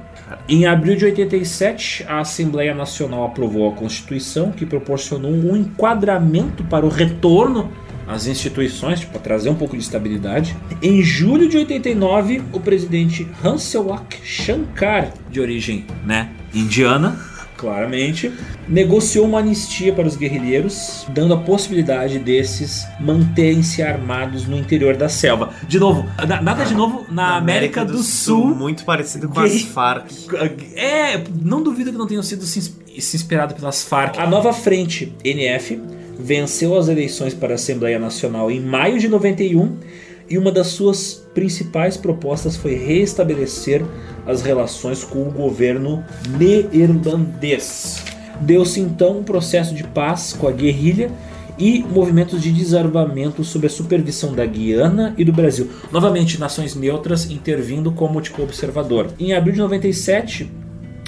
Em abril de 87, a Assembleia Nacional aprovou a Constituição que proporcionou um enquadramento para o retorno às instituições, tipo, para trazer um pouco de estabilidade. Em julho de 89, o presidente Hanselwak Shankar, de origem né, indiana, claramente, negociou uma anistia para os guerrilheiros, dando a possibilidade desses manterem-se armados no interior da selva. De novo, na- nada de novo na, América, do, Sul. Muito parecido com as. Farc. É, não duvido que não tenham sido se, se inspirado pelas Farc. A nova frente, NF, venceu as eleições para a Assembleia Nacional em maio de 91 e uma das suas principais propostas foi restabelecer as relações com o governo neerlandês. Deu-se então um processo de paz com a guerrilha e movimentos de desarmamento sob a supervisão da Guiana e do Brasil. Novamente, nações neutras intervindo como tipo observador. Em abril de 97,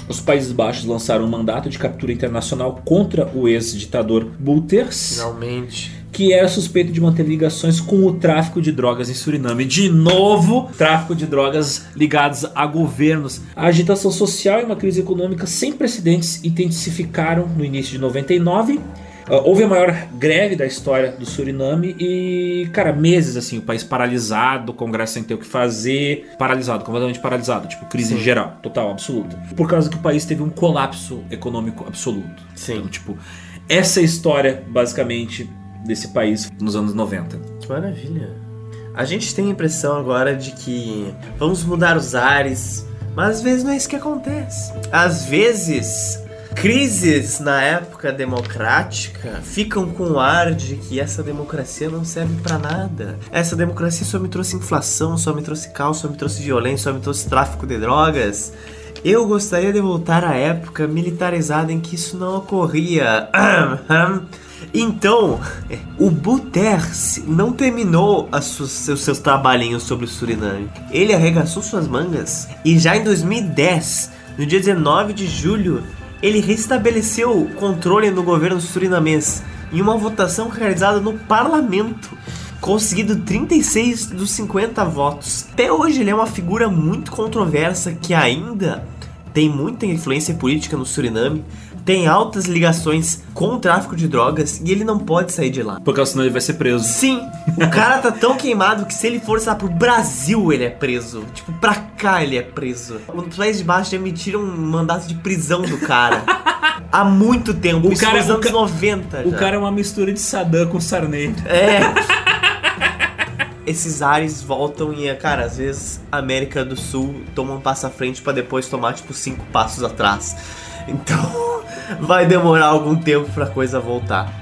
os Países Baixos lançaram um mandato de captura internacional contra o ex-ditador Bouters, Finalmente. Que era suspeito de manter ligações com o tráfico de drogas em Suriname. De novo, tráfico de drogas ligados a governos. A agitação social e uma crise econômica sem precedentes intensificaram no início de 99. Uh, houve a maior greve da história do Suriname e, cara, meses assim, o país paralisado, o Congresso sem ter o que fazer, paralisado, completamente paralisado, tipo crise Sim. geral, total, absoluta. Por causa que o país teve um colapso econômico absoluto. Sim. Então, tipo, essa é a história, basicamente, desse país nos anos 90. Que maravilha. A gente tem a impressão agora de que vamos mudar os ares, mas às vezes não é isso que acontece. Às vezes, crises na época democrática ficam com o ar de que essa democracia não serve pra nada. Essa democracia só me trouxe inflação, só me trouxe caos, só me trouxe violência, só me trouxe tráfico de drogas. Eu gostaria de voltar à época militarizada em que isso não ocorria. Então, o Buters não terminou as suas- seus, seus trabalhinhos sobre o Suriname. Ele arregaçou suas mangas e já em 2010, no dia 19 de julho, ele restabeleceu o controle no governo surinamês em uma votação realizada no parlamento, conseguindo 36 dos 50 votos. Até hoje ele é uma figura muito controversa que ainda tem muita influência política no Suriname, tem altas ligações com o tráfico de drogas e ele não pode sair de lá. Porque senão ele vai ser preso. Sim, o cara tá tão queimado que se ele for, lá, pro Brasil ele é preso. Tipo, pra cá ele é preso. Os Países de Baixo emitiram um mandato de prisão do cara. Há muito tempo, O isso cara- nos o anos ca- 90 O já. cara é uma mistura de Saddam com Sarney. É. Esses ares voltam e, cara, às vezes a América do Sul toma um passo à frente pra depois tomar, tipo, cinco passos atrás. Então, vai demorar algum tempo pra coisa voltar.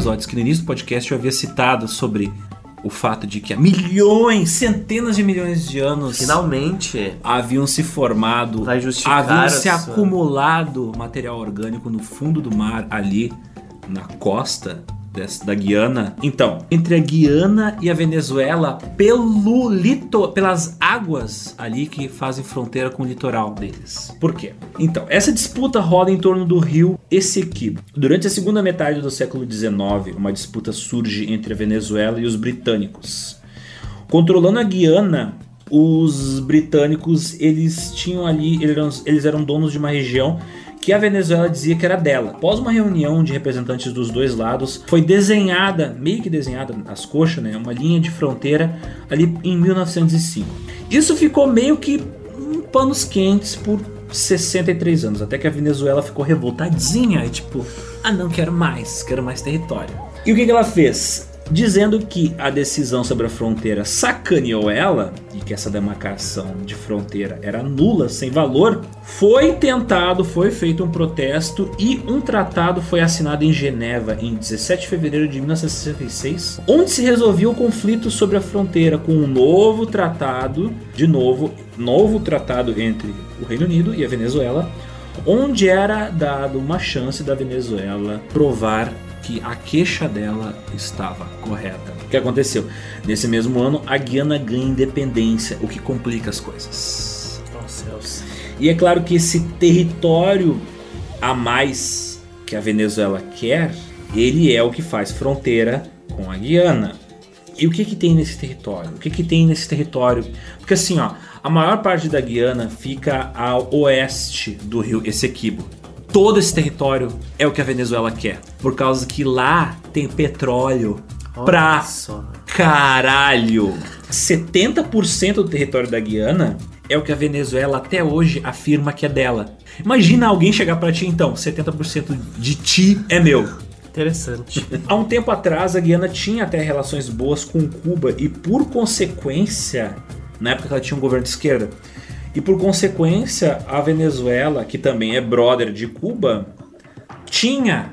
Zotes, que no início do podcast eu havia citado sobre o fato de que há milhões, centenas de milhões de anos Finalmente, haviam se formado, haviam se sua- acumulado material orgânico no fundo do mar, ali na costa dessa- da Guiana. Então, entre a Guiana e a Venezuela, pelo lito, pelas águas ali que fazem fronteira com o litoral deles. Por quê? Então, essa disputa roda em torno do rio Essequibo. Durante a segunda metade do século XIX, uma disputa surge entre a Venezuela e os britânicos. Controlando a Guiana, os britânicos eles tinham ali, eles eram, eles eram donos de uma região que a Venezuela dizia que era dela. Após uma reunião de representantes dos dois lados, foi desenhada, meio que desenhada nas coxas, né, uma linha de fronteira ali em 1905. Isso ficou meio que em panos quentes por 63 anos, até que a Venezuela ficou revoltadinha e tipo, ah não quero mais, quero mais território. E o que, que ela fez? Dizendo que a decisão sobre a fronteira sacaneou ela e que essa demarcação de fronteira era nula, sem valor, foi tentado, foi feito um protesto e um tratado foi assinado em Geneva em 17 de fevereiro de 1966, onde se resolvia o conflito sobre a fronteira com um novo tratado, de novo, novo tratado entre o Reino Unido e a Venezuela, onde era dado uma chance da Venezuela provar que a queixa dela estava correta. O que aconteceu? Nesse mesmo ano, a Guiana ganha independência, o que complica as coisas. Nossa, céus. E é claro que esse território a mais que a Venezuela quer, ele é o que faz fronteira com a Guiana. E o que que tem nesse território? O que que tem nesse território? Porque assim, ó, a maior parte da Guiana fica ao oeste do rio Essequibo. Todo esse território é o que a Venezuela quer, por causa que lá tem petróleo Olha pra só. caralho. 70% do território da Guiana é o que a Venezuela até hoje afirma que é dela. Imagina alguém chegar pra ti então, 70% de ti é meu. Interessante. Há um tempo atrás, a Guiana tinha até relações boas com Cuba e, por consequência, na época que ela tinha um governo de esquerda, e por consequência, a Venezuela, que também é brother de Cuba, tinha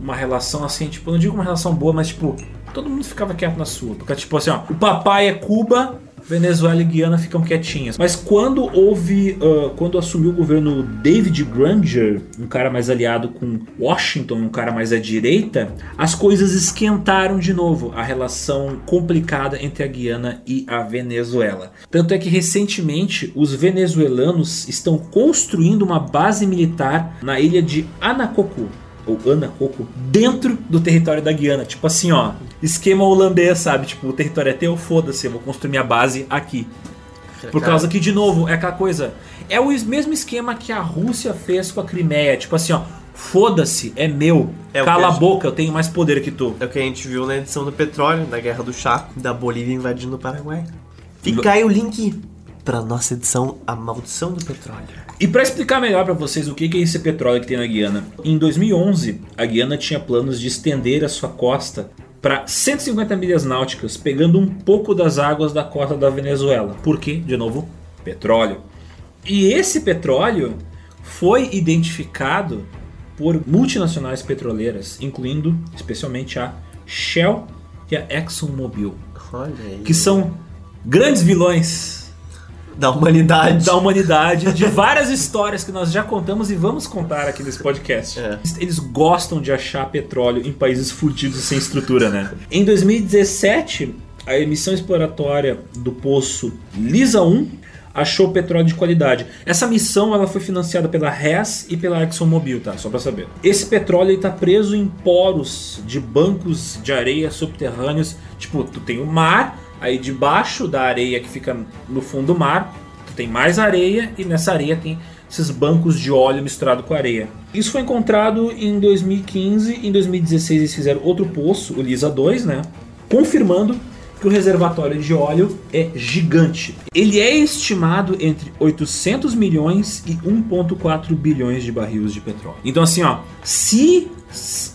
uma relação assim, tipo, não digo uma relação boa, mas tipo, todo mundo ficava quieto na sua. Porque, tipo assim, ó, o papai é Cuba, Venezuela e Guiana ficam quietinhas. Mas quando houve, ah, quando assumiu o governo David Granger, um cara mais aliado com Washington, um cara mais à direita, as coisas esquentaram de novo a relação complicada entre a Guiana e a Venezuela. Tanto é que recentemente os venezuelanos estão construindo uma base militar na ilha de Anacoco ou Anacoco, dentro do território da Guiana. Tipo assim, ó, esquema holandês, sabe? Tipo, o território é teu, foda-se, eu vou construir minha base aqui. Por causa que, de novo, é aquela coisa. É o mesmo esquema que a Rússia fez com a Crimeia. Tipo assim, ó, foda-se, é meu. É Cala a gente- boca, eu tenho mais poder que tu. É o que a gente viu na edição do petróleo, da Guerra do Chaco, da Bolívia invadindo o Paraguai. Fica aí o link pra nossa edição A Maldição do Petróleo. E para explicar melhor para vocês o que é esse petróleo que tem na Guiana, em 2011 a Guiana tinha planos de estender a sua costa para 150 milhas náuticas, pegando um pouco das águas da costa da Venezuela. Por quê? De novo, petróleo. E esse petróleo foi identificado por multinacionais petroleiras, incluindo especialmente a Shell e a ExxonMobil, que são grandes vilões Da humanidade. da humanidade, de várias histórias que nós já contamos e vamos contar aqui nesse podcast. É. Eles gostam de achar petróleo em países fudidos e sem estrutura, né? Em 2017, a emissão exploratória do poço Lisa 1 achou petróleo de qualidade. Essa missão ela foi financiada pela Hess e pela ExxonMobil, tá? Só pra saber. Esse petróleo está preso em poros de bancos de areia subterrâneos. Tipo, tu tem o mar, aí debaixo da areia que fica no fundo do mar, tem mais areia e nessa areia tem esses bancos de óleo misturado com areia. Isso foi encontrado em 2015, em 2016 eles fizeram outro poço, o Lisa 2, né? Confirmando que o reservatório de óleo é gigante. Ele é estimado entre 800 milhões e 1.4 bilhões de barris de petróleo. Então assim, ó, se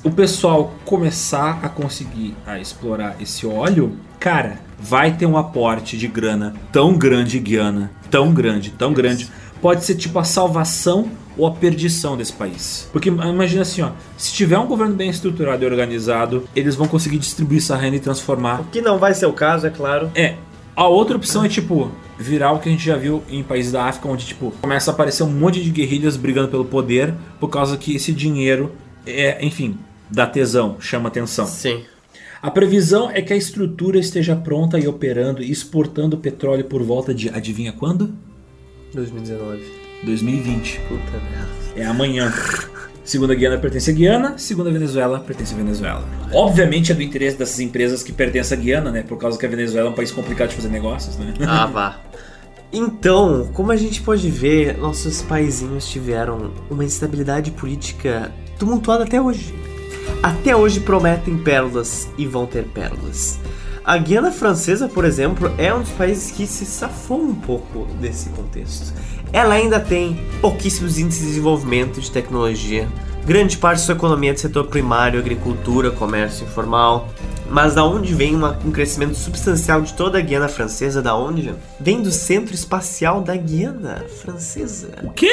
o pessoal começar a conseguir a explorar esse óleo, cara, vai ter um aporte de grana tão grande, Guiana, tão grande, tão grande. Pode ser tipo a salvação ou a perdição desse país. Porque imagina assim, ó, se tiver um governo bem estruturado e organizado, eles vão conseguir distribuir essa renda e transformar. O que não vai ser o caso, é claro. É, a outra opção é tipo virar o que a gente já viu em países da África, onde tipo começa a aparecer um monte de guerrilhas brigando pelo poder por causa que esse dinheiro é, enfim, dá tesão, chama atenção. Sim. A previsão é que a estrutura esteja pronta e operando e exportando petróleo por volta de adivinha quando? 2019. 2020. Puta merda. É amanhã. Segunda Guiana pertence à Guiana, segunda Venezuela pertence à Venezuela. Obviamente é do interesse dessas empresas que pertencem à Guiana, né? Por causa que a Venezuela é um país complicado de fazer negócios, né? Ah, vá. Então, como a gente pode ver, nossos paizinhos tiveram uma instabilidade política tumultuada até hoje. Até hoje prometem pérolas e vão ter pérolas. A Guiana Francesa, por exemplo, é um dos países que se safou um pouco desse contexto. Ela ainda tem pouquíssimos índices de desenvolvimento de tecnologia. Grande parte de sua economia é do setor primário, agricultura, comércio informal. Mas da onde vem uma- um crescimento substancial de toda a Guiana Francesa? Da onde? Vem do Centro Espacial da Guiana Francesa. O quê?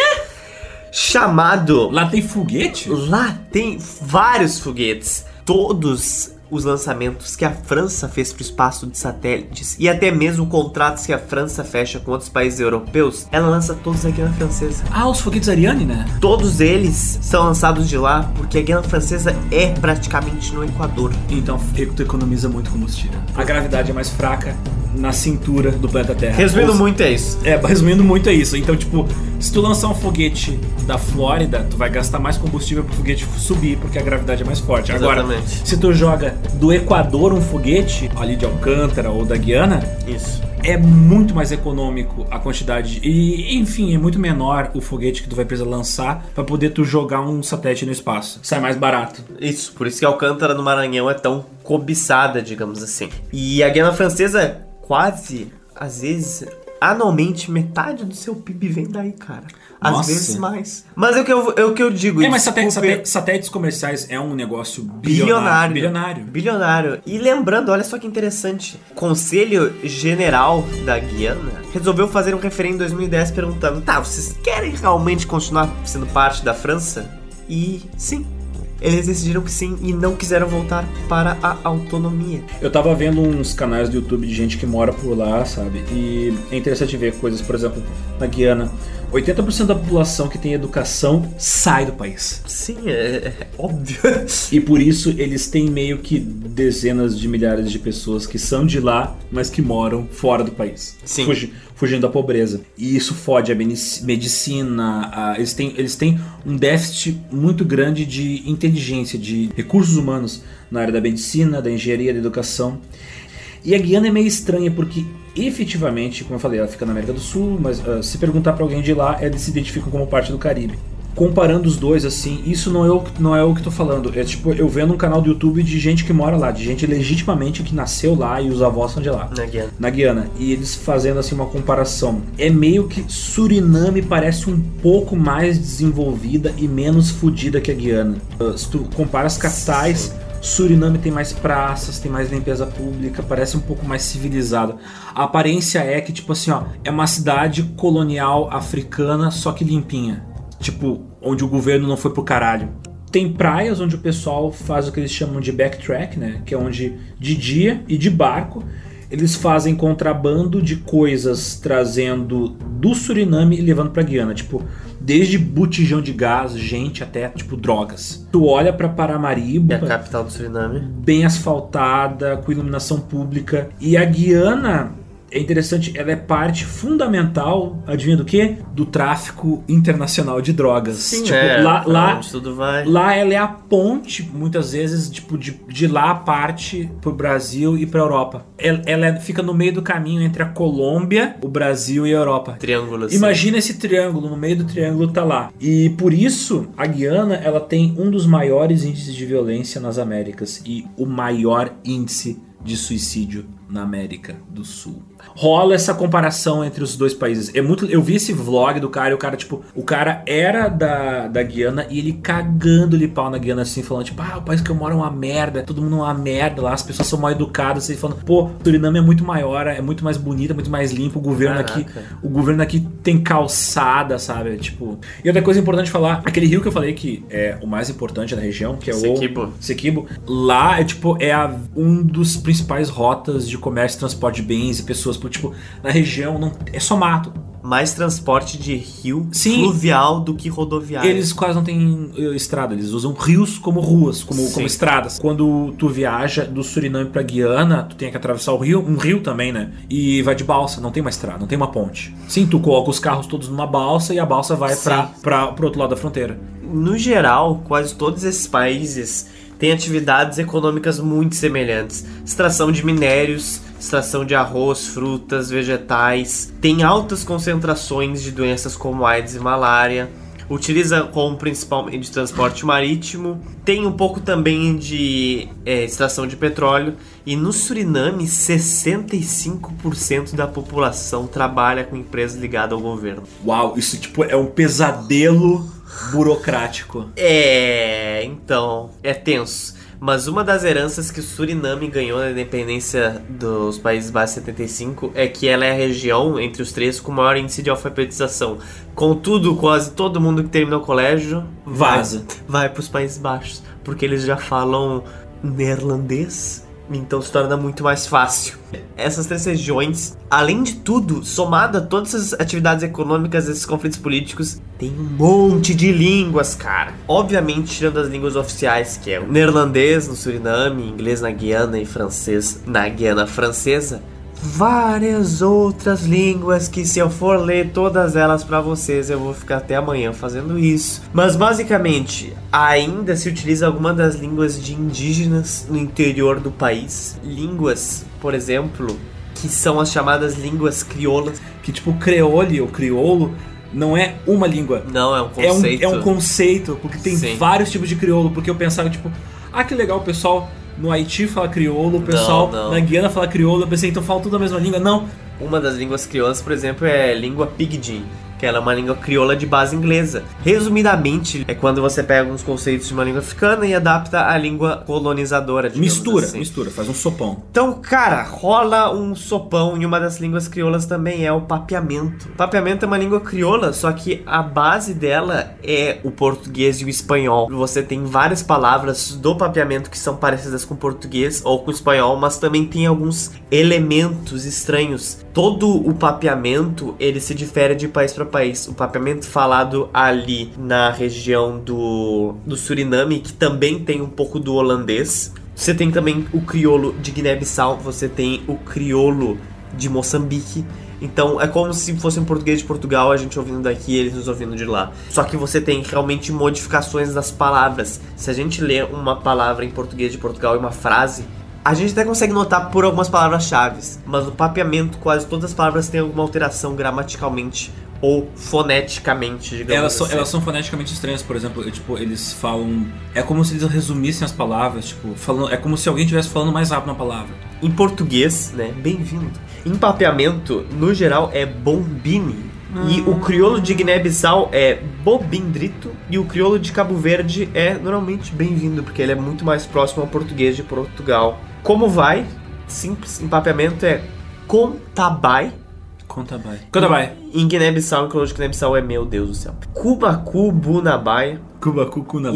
Chamado Lá tem foguete? Lá tem vários foguetes. Todos os lançamentos que a França fez para o espaço de satélites e até mesmo contratos que a França fecha com outros países europeus, ela lança todos na Guiana Francesa. Ah, os foguetes Ariane, né? Todos eles são lançados de lá porque a Guiana Francesa é praticamente no Equador. Então, tu economiza muito combustível. A gravidade é mais fraca na cintura do planeta Terra. Resumindo Ou- muito, é isso. É, resumindo muito é isso. Então, tipo, se tu lançar um foguete da Flórida, tu vai gastar mais combustível pro foguete subir, porque a gravidade é mais forte. Agora, Exatamente. se tu joga do Equador um foguete, ali de Alcântara ou da Guiana, Isso. é muito mais econômico a quantidade. E, enfim, é muito menor o foguete que tu vai precisar lançar pra poder tu jogar um satélite no espaço. Sai mais barato. Isso, por isso que Alcântara no Maranhão é tão cobiçada, digamos assim. E a Guiana Francesa, quase, às vezes, anualmente, metade do seu PIB vem daí, cara. Às Nossa. vezes mais. Mas é o que eu, é o que eu digo. É, mas desculpe, saté- saté- satélites comerciais é um negócio Bilionário. bilionário. Bilionário. E lembrando, olha só que interessante. Conselho General da Guiana resolveu fazer um referendo em 2010 perguntando: tá, vocês querem realmente continuar sendo parte da França? E sim. Eles decidiram que sim e não quiseram voltar para a autonomia. Eu tava vendo uns canais do YouTube de gente que mora por lá, sabe? E é interessante ver coisas, por exemplo, na Guiana, 80% da população que tem educação sai do país. Sim, é, é óbvio. E por isso eles têm meio que dezenas de milhares de pessoas que são de lá, mas que moram fora do país. Sim. Fugi- fugindo da pobreza. E isso fode a medici- medicina. a- eles, têm, eles têm um déficit muito grande de inteligência, de recursos humanos na área da medicina, da engenharia, da educação. E a Guiana é meio estranha porque, efetivamente, como eu falei, ela fica na América do Sul, mas ah, se perguntar pra alguém de lá, eles se identificam como parte do Caribe. Comparando os dois, assim, isso não é o, não é o que tô falando. É tipo, eu vendo um canal do YouTube de gente que mora lá, de gente legitimamente que nasceu lá e os avós são de lá Na Guiana. na Guiana e eles fazendo assim uma comparação. É meio que Suriname parece um pouco mais desenvolvida e menos fodida que a Guiana. Uh, Se tu compara as capitais, Suriname tem mais praças, tem mais limpeza pública, parece um pouco mais civilizado. A aparência é que tipo assim, ó, é uma cidade colonial africana, só que limpinha. Tipo, onde o governo não foi pro caralho. tem praias onde o pessoal faz o que eles chamam de backtrack, né? Que é onde de dia e de barco eles fazem contrabando de coisas trazendo do Suriname e levando para Guiana, tipo, desde botijão de gás, gente, até tipo drogas. Tu olha para Paramaribo, É a capital do Suriname. bem asfaltada, com iluminação pública, e a Guiana é interessante, ela é parte fundamental, adivinha do quê? Do tráfico internacional de drogas. tipo, é, lá, lá, tudo vai. Lá ela é a ponte, muitas vezes, tipo, de, de lá a parte pro Brasil e pra Europa. Ela, ela é- fica no meio do caminho entre a Colômbia, o Brasil e a Europa. Triângulo assim. Imagina esse triângulo, no meio do triângulo tá lá. E por isso, a Guiana, ela tem um dos maiores índices de violência nas Américas e o maior índice de suicídio na América do Sul. Rola essa comparação entre os dois países. É muito, eu vi esse vlog do cara e o cara, tipo, o cara era da, da Guiana e ele cagando-lhe pau na Guiana assim, falando, tipo, ah, o país que eu moro é uma merda, todo mundo é uma merda lá, as pessoas são mal educadas, ele falando, pô, Suriname é muito maior, é muito mais bonita, é muito mais limpo, o governo aqui, Caraca. o governo aqui tem calçada, sabe? Tipo. E outra coisa importante falar, aquele rio que eu falei que é o mais importante da região, que é Sequibo. o Sequibo, lá é tipo é a- um dos principais rotas de comércio e transporte de bens e pessoas, porque, tipo, na região não é só mato. Mais transporte de rio Sim. fluvial do que rodoviário. Eles quase não têm eh, estrada, eles usam rios como ruas, como, como estradas. Quando tu viaja do Suriname pra Guiana, tu tem que atravessar o rio, um rio também, né? E vai de balsa, não tem uma estrada, não tem uma ponte. Sim, tu coloca os carros todos numa balsa e a balsa vai pra, pra, pro outro lado da fronteira. No geral, quase todos esses países têm atividades econômicas muito semelhantes. Extração de minérios, extração de arroz, frutas, vegetais. Tem altas concentrações de doenças como AIDS e malária. Utiliza como principal meio de transporte marítimo. Tem um pouco também de é, extração de petróleo. E no Suriname, 65% da população trabalha com empresas ligadas ao governo. Uau, isso tipo é um pesadelo burocrático. É, então, é tenso. Mas uma das heranças que o Suriname ganhou na independência dos Países Baixos em 75 é que ela é a região entre os três com maior índice de alfabetização. Contudo, quase todo mundo que terminou o colégio Vaza. vai para os Países Baixos, porque eles já falam neerlandês, então se torna muito mais fácil. Essas três regiões, além de tudo, somado a todas essas atividades econômicas, esses conflitos políticos, tem um monte de línguas, cara. Obviamente, tirando as línguas oficiais, que é o neerlandês no Suriname, inglês na Guiana e francês na Guiana Francesa, várias outras línguas que se eu for ler todas elas pra vocês eu vou ficar até amanhã fazendo isso. Mas basicamente, ainda se utiliza alguma das línguas de indígenas no interior do país. Línguas, por exemplo, que são as chamadas línguas crioulas. Que tipo creole ou crioulo não é uma língua. Não, é um É um, conceito. é um conceito, porque tem Sim. vários tipos de crioulo. Porque eu pensava, tipo, ah, que legal, pessoal no Haiti fala crioulo, o pessoal não. na Guiana fala crioulo. Eu pensei, então fala tudo a mesma língua. Não, Uma das línguas crioulas, por exemplo, é língua pidgin, que ela é uma língua crioula de base inglesa. Resumidamente, é quando você pega uns conceitos de uma língua africana e adapta à língua colonizadora. mistura, assim. mistura, faz um sopão. Então, cara, rola um sopão e uma das línguas crioulas também é o papeamento. Papeamento é uma língua crioula, só que a base dela é o português e o espanhol. Você tem várias palavras do papeamento que são parecidas com o português ou com o espanhol, mas também tem alguns elementos estranhos. Todo o papeamento, ele se difere de país para país. O papeamento falado ali na região do, do Suriname, que também tem um pouco do holandês, você tem também o crioulo de Guiné-Bissau, você tem o crioulo de Moçambique. Então é como se fosse um português de Portugal, a gente ouvindo daqui eles nos ouvindo de lá. Só que você tem realmente modificações das palavras. Se a gente lê uma palavra em português de Portugal e uma frase, a gente até consegue notar por algumas palavras-chave, mas no papeamento quase todas as palavras têm alguma alteração gramaticalmente ou foneticamente, digamos Elas são, assim. elas são foneticamente estranhas, por exemplo, tipo, eles falam. É como se eles resumissem as palavras, tipo, falando, é como se alguém estivesse falando mais rápido uma palavra. Em português, né? Bem-vindo. Em papeamento, no geral, é bombini. E o crioulo de Guiné-Bissau é bobindrito. E o crioulo de Cabo Verde é normalmente bem-vindo, porque ele é muito mais próximo ao português de Portugal. Como vai? Simples. Em papeamento é contabai. Conta vai. Conta vai. Em Guiné-Bissau, o crioulo de Guiné-Bissau é meu Deus do céu. Cubacu bunabai.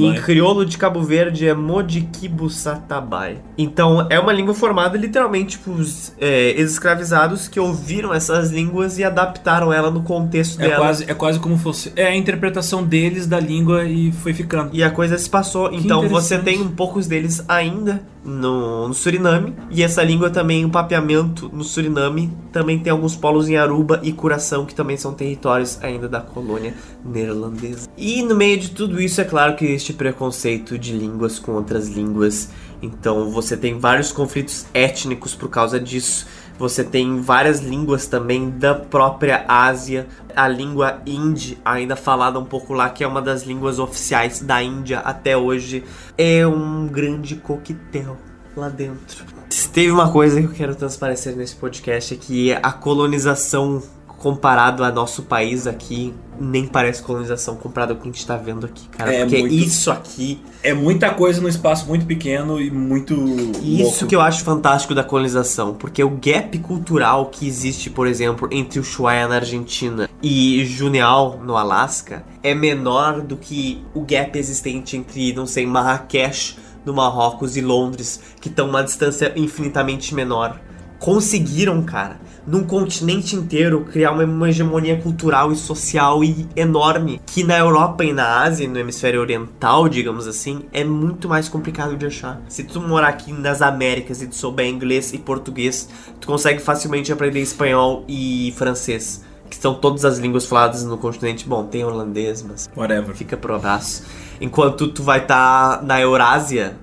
E em crioulo de Cabo Verde é Modiquibo Satabai. Então é uma língua formada literalmente por é, ex-escravizados que ouviram essas línguas e adaptaram ela no contexto É dela. quase, é quase como fosse. É a interpretação deles da língua e foi ficando. E a coisa se passou. então você tem um poucos deles ainda no, no Suriname. E essa língua também, o papeamento no Suriname, também tem alguns polos em Aruba e Curaçao, que também são territórios ainda da colônia neerlandesa. E no meio de tudo isso, é claro que existe preconceito de línguas com outras línguas. Então você tem vários conflitos étnicos por causa disso. Você tem várias línguas também da própria Ásia. A língua hindi, ainda falada um pouco lá, que é uma das línguas oficiais da Índia até hoje, é um grande coquetel lá dentro. Se teve uma coisa que eu quero transparecer nesse podcast é que a colonização comparado a nosso país aqui nem parece colonização comparado com o que a gente tá vendo aqui, cara. É porque muito- isso aqui É muita coisa num espaço muito pequeno e muito. Isso louco. que eu acho fantástico da colonização, porque o gap cultural que existe, por exemplo, entre Ushuaia na Argentina e Juneau no Alasca é menor do que o gap existente entre, não sei, Marrakech no Marrocos e Londres, que estão uma distância infinitamente menor. Conseguiram, cara, num continente inteiro criar uma, hegemonia cultural e social e enorme que na Europa e na Ásia, no hemisfério oriental, digamos assim, é muito mais complicado de achar. Se tu morar aqui nas Américas e tu souber inglês e português, tu consegue facilmente aprender espanhol e francês, que são todas as línguas faladas no continente. Bom, tem holandês, mas Whatever. fica pro abraço. Enquanto tu vai estar na Eurásia,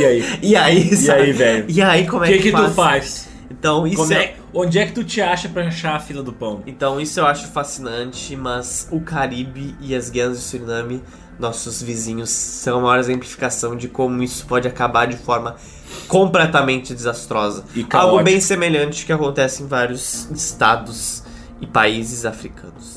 E aí? e aí, E sabe? aí, velho? E aí, como é que, que, que tu faz? faz? Então, isso Como é... é- onde é que tu te acha pra achar a fila do pão? Então isso eu acho fascinante, mas o Caribe e as guianas do Suriname, nossos vizinhos, são a maior exemplificação de como isso pode acabar de forma completamente desastrosa. E Algo bem semelhante que acontece em vários estados e países africanos.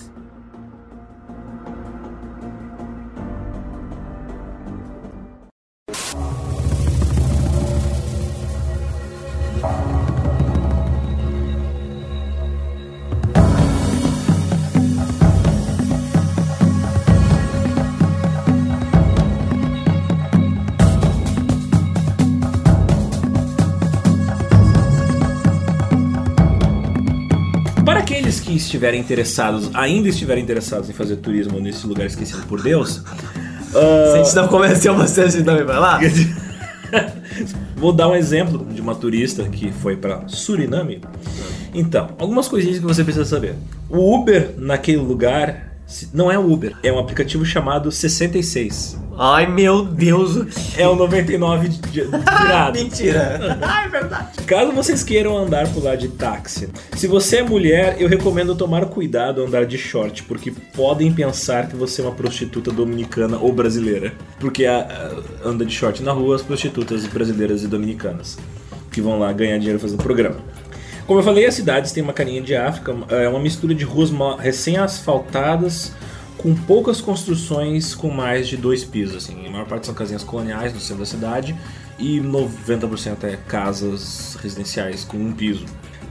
Estiverem interessados, ainda estiverem interessados em fazer turismo nesse lugar esquecido por Deus, ah, Se a gente não convenceu você, a gente não vai lá? Vou dar um exemplo de uma turista que foi para Suriname. Então, algumas coisinhas que você precisa saber. O Uber naquele lugar não é o Uber, é um aplicativo chamado 66. Ai meu Deus? É o 99 de, de virado. Mentira. Ai, é verdade. Caso vocês queiram andar por lá de táxi, se você é mulher, eu recomendo tomar cuidado ao andar de short, porque podem pensar que você é uma prostituta dominicana ou brasileira. Porque a- a- anda de short na rua as prostitutas brasileiras e dominicanas, que vão lá ganhar dinheiro fazendo programa. Como eu falei, as cidades têm uma carinha de África, é uma mistura de ruas ma- recém-asfaltadas, com poucas construções com mais de dois pisos. Assim. A maior parte são casinhas coloniais no centro da cidade e 90% é casas residenciais com um piso.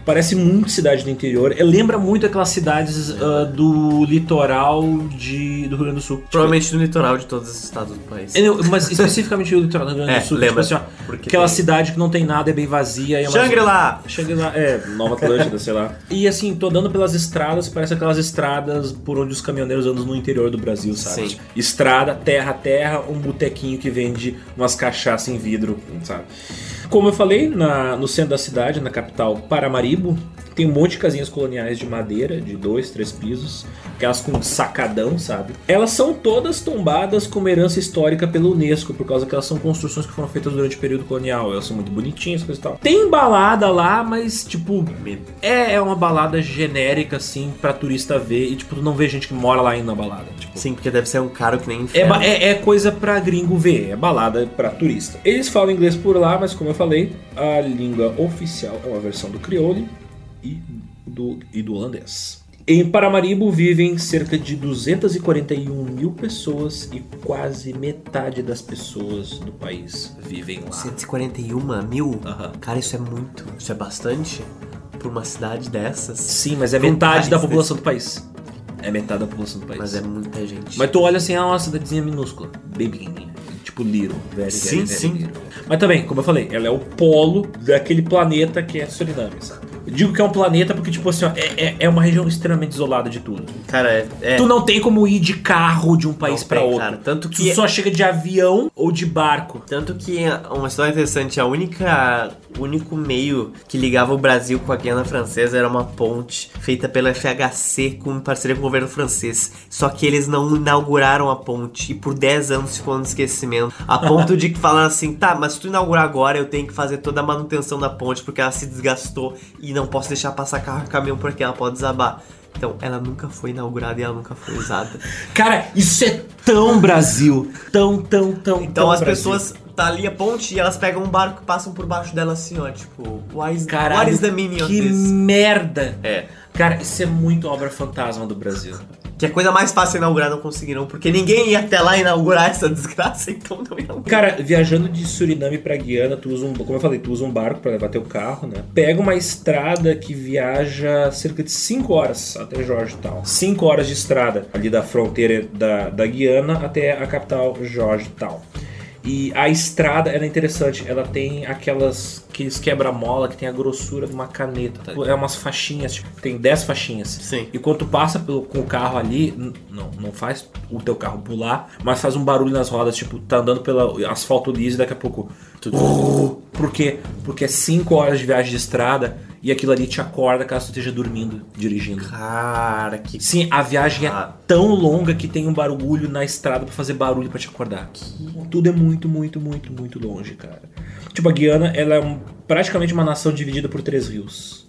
Parece muito cidade do interior. É, lembra muito aquelas cidades ah, do litoral de, do Rio Grande do Sul. Tipo, Provavelmente no litoral de todos os estados do país. é, mas especificamente o litoral do Rio Grande É, do Sul. lembra, Tipo assim, ó, porque aquela tem- cidade que não tem nada, é bem vazia. É Shangri-La! Shangri-La, é, Nova Atlântida, sei lá. E assim, tô andando pelas estradas, parece aquelas estradas por onde os caminhoneiros andam no interior do Brasil, sabe? Sim. Estrada, terra, terra, um botequinho que vende umas cachaças em vidro, sabe? Como eu falei, na- no centro da cidade, na capital Paramaribo, tem um monte de casinhas coloniais de madeira, de dois, três pisos, aquelas com sacadão, sabe? Elas são todas tombadas como herança histórica pela Unesco, por causa que elas são construções que foram feitas durante o período colonial. Elas são muito bonitinhas, coisa e tal. Tem balada lá, mas, tipo, é, é uma balada genérica, assim, pra turista ver. E, tipo, tu não vê gente que mora lá indo na balada. Tipo, Sim, porque deve ser um caro que nem é, inferno. é, é coisa pra gringo ver, é balada pra turista. Eles falam inglês por lá, mas como eu falei, a língua oficial é uma versão do crioulo e do, e do holandês. Em Paramaribo vivem cerca de 241 mil pessoas e quase metade das pessoas do país vivem lá. 141 mil? Aham. Cara, isso é muito. Isso é bastante? Por uma cidade dessas? Sim, mas é metade da população do país. É metade da população do país. Mas é muita gente. Mas tu olha assim, é uma cidadezinha minúscula, bem pequenininha. Tipo Little, velho, Sim, velho, sim. Little. Mas também, como eu falei, ela é o polo daquele planeta que é Suriname, sabe? Digo que é um planeta porque, tipo assim, ó, é, é- é uma região extremamente isolada de tudo. Cara, é. é- Tu não tem como ir de carro de um país tem, outro. cara. Tanto Tu que- só chega de avião ou de barco. Tanto que uma história interessante, a única o único meio que ligava o Brasil com a Guiana Francesa era uma ponte feita pela FHC com parceria com o governo francês. Só que eles não inauguraram a ponte e por 10 anos ficou no esquecimento. A ponto de que falaram assim, tá, mas se tu inaugurar agora eu tenho que fazer toda a manutenção da ponte porque ela se desgastou e não posso deixar passar carro e caminhão porque ela pode desabar. Então, ela nunca foi inaugurada e ela nunca foi usada. Cara, isso é tão Brasil. Tão, tão, tão. Então tão as Brasil. pessoas tá ali a ponte e elas pegam um barco e passam por baixo dela assim, ó, tipo, what is, Caralho, what is the meaning of que this? merda. É. Cara, isso é muito obra fantasma do Brasil. Que a coisa mais fácil inaugurar não conseguiram, porque ninguém ia até lá inaugurar essa desgraça, então não inauguraram. Cara, viajando de Suriname pra Guiana, tu usa um, como eu falei, tu usa um barco pra levar teu carro, né? Pega uma estrada que viaja cerca de 5 horas até Georgetown. 5 horas de estrada ali da fronteira da, da Guiana até a capital Georgetown. E a estrada ela é interessante, ela tem aquelas aqueles quebra-mola que tem a grossura de uma caneta. tá? É umas faixinhas, tipo, tem 10 faixinhas. Sim. E quando tu passa pelo, com o carro ali, não, não faz o teu carro pular, mas faz um barulho nas rodas, tipo, tá andando pelo asfalto liso e daqui a pouco. Por quê? Porque é 5 horas de viagem de estrada e aquilo ali te acorda caso tu esteja dormindo, dirigindo. Cara, que. Sim, a viagem é tão longa que tem um barulho na estrada pra fazer barulho pra te acordar. Tudo é muito, muito, muito, muito longe, cara. Tipo, a Guiana, ela é um- praticamente uma nação dividida por três rios.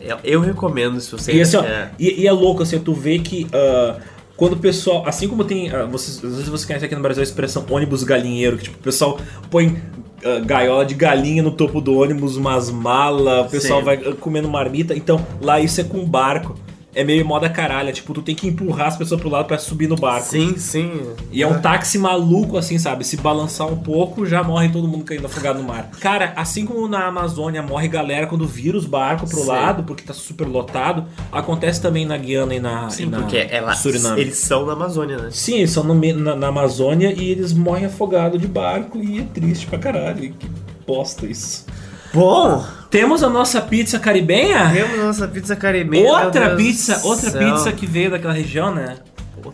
Eu, eu recomendo se você. E, assim, ó, é, e, e é louco, assim, tu vê que ah, quando o pessoal. Assim como tem. ah, vocês, às vezes você conhece aqui no Brasil a expressão ônibus galinheiro, que tipo, o pessoal põe ah, gaiola de galinha no topo do ônibus, umas malas, o pessoal Sim. vai ah, comendo marmita. Então, lá isso é com barco. É meio moda caralho, tipo, tu tem que empurrar as pessoas pro lado pra subir no barco. Sim, sim. E é um táxi maluco, assim, sabe? Se balançar um pouco, já morre todo mundo caindo afogado no mar. Cara, assim como na Amazônia morre galera quando vira os barcos pro Sim. lado, porque tá super lotado, acontece também na Guiana e na, Sim, e na porque ela, Suriname. eles são na Amazônia, né? Sim, eles são no na, na Amazônia e eles morrem afogados de barco e é triste pra caralho. Que bosta isso. Bom, Temos a nossa pizza caribenha? temos nossa pizza caribenha. Outra pizza, outra pizza que veio daquela região, né?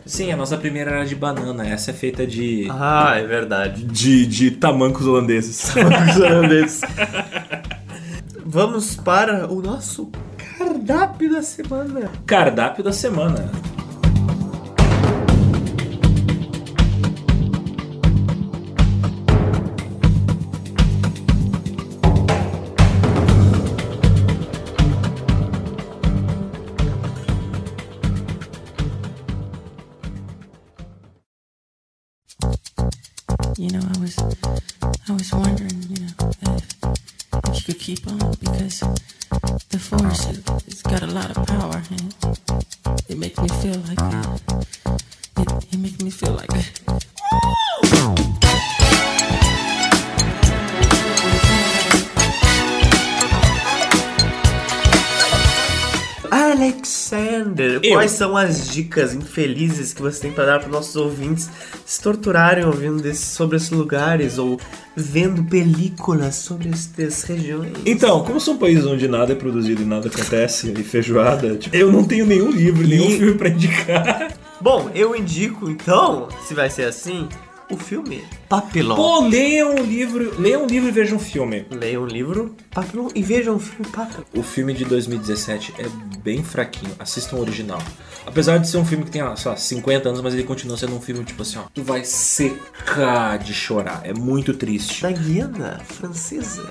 Sim, a nossa primeira era de banana, essa é feita de Ah, é verdade. de, de tamancos holandeses. Vamos para o nosso cardápio da semana. Cardápio da semana. São as dicas infelizes que você tem para dar para nossos ouvintes se torturarem ouvindo desse, sobre esses lugares ou vendo películas sobre estas regiões? Então, como sou um país onde nada é produzido e nada acontece, e feijoada, tipo, eu não tenho nenhum livro, nenhum E- filme pra indicar. Bom, eu indico então, se vai ser assim, o filme Papillon. Pô, leia um livro, leia um livro e veja um filme. Leia um livro Papillon e veja um filme Papillon. O filme de 2017 é bem fraquinho, assistam o original. Apesar de ser um filme que tem, sei lá, 50 anos, mas ele continua sendo um filme tipo assim, ó. Tu vai secar de chorar, é muito triste. Da Guiana francesa.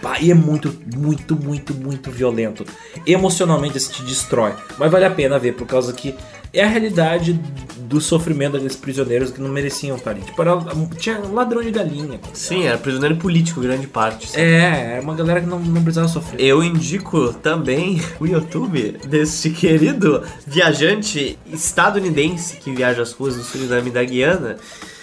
Bah, E é muito, muito, muito, muito violento. Emocionalmente isso te destrói. Mas vale a pena ver, por causa que é a realidade do sofrimento daqueles prisioneiros que não mereciam estar ali. Tipo, era, tinha ladrão de galinha. Sim, era prisioneiro político, grande parte. sabe? É, é uma galera que não, não precisava sofrer. Eu indico também o YouTube deste querido viajante estadunidense que viaja as ruas do Suriname e da Guiana.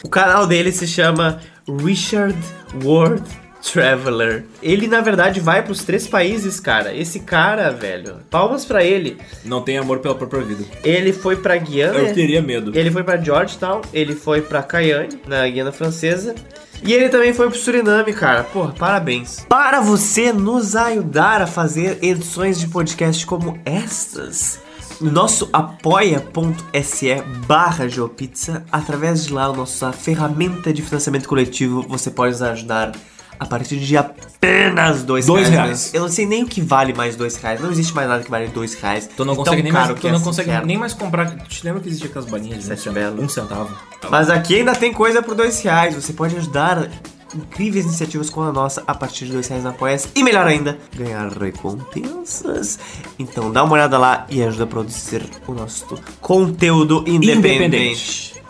O canal dele se chama Richard Ward Traveler. Ele, na verdade, vai pros três países, cara. Esse cara, velho. Palmas pra ele. Não tem amor pela própria vida. Ele foi pra Guiana. Eu teria medo. Ele foi pra Georgetown. Ele foi pra Cayenne, na Guiana Francesa. E ele também foi pro Suriname, cara. Porra, parabéns. Para você nos ajudar a fazer edições de podcast como estas, no nosso apoia.se barra Geopizza, através de lá, a nossa ferramenta de financiamento coletivo, você pode nos ajudar a partir de apenas dois, Dois reais. reais. Eu não sei nem o que vale mais dois reais. Não existe mais nada que vale dois reais. Tu não É consegue, nem mais, tu é não consegue nem mais comprar. Te lembra que existia aquelas baninhas de Sete um, belo. um centavo? Mas aqui ainda tem coisa por dois reais. Você pode ajudar incríveis iniciativas como a nossa a partir de dois reais na apoia E melhor ainda, ganhar recompensas. Então dá uma olhada lá e ajuda a produzir o nosso conteúdo independente. Independente.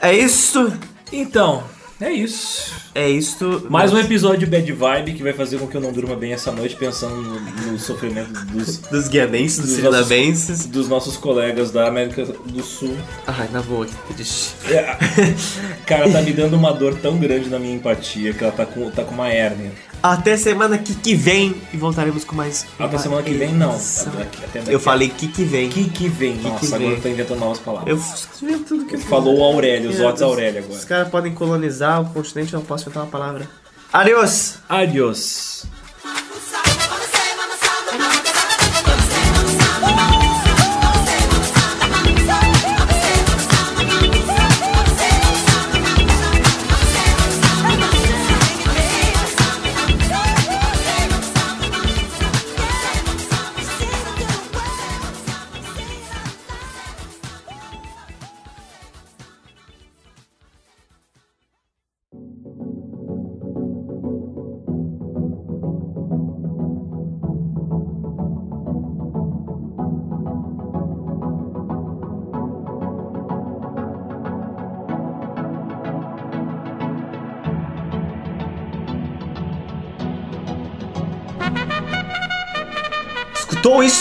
É isso. Então, é isso. É isso. Mais um episódio Bad Vibe que vai fazer com que eu não durma bem essa noite pensando no, no sofrimento dos, Dos guianenses, dos Dos sirinabenses. dos nossos colegas da América do Sul. Ai, na boa, que triste. É, Cara, tá me dando uma dor tão grande na minha empatia que ela tá com, tá com uma hérnia. Até semana que, que vem e voltaremos com mais. Até semana que vem, não. Daqui- até daqui Eu falei que que vem. Que que vem? Que Nossa, que agora vem? eu tô inventando novas palavras. Eu tudo que Falou o Aurélio, os Otis Aurélio agora. Os caras podem colonizar o continente, eu não posso inventar uma palavra. Adiós! Adiós.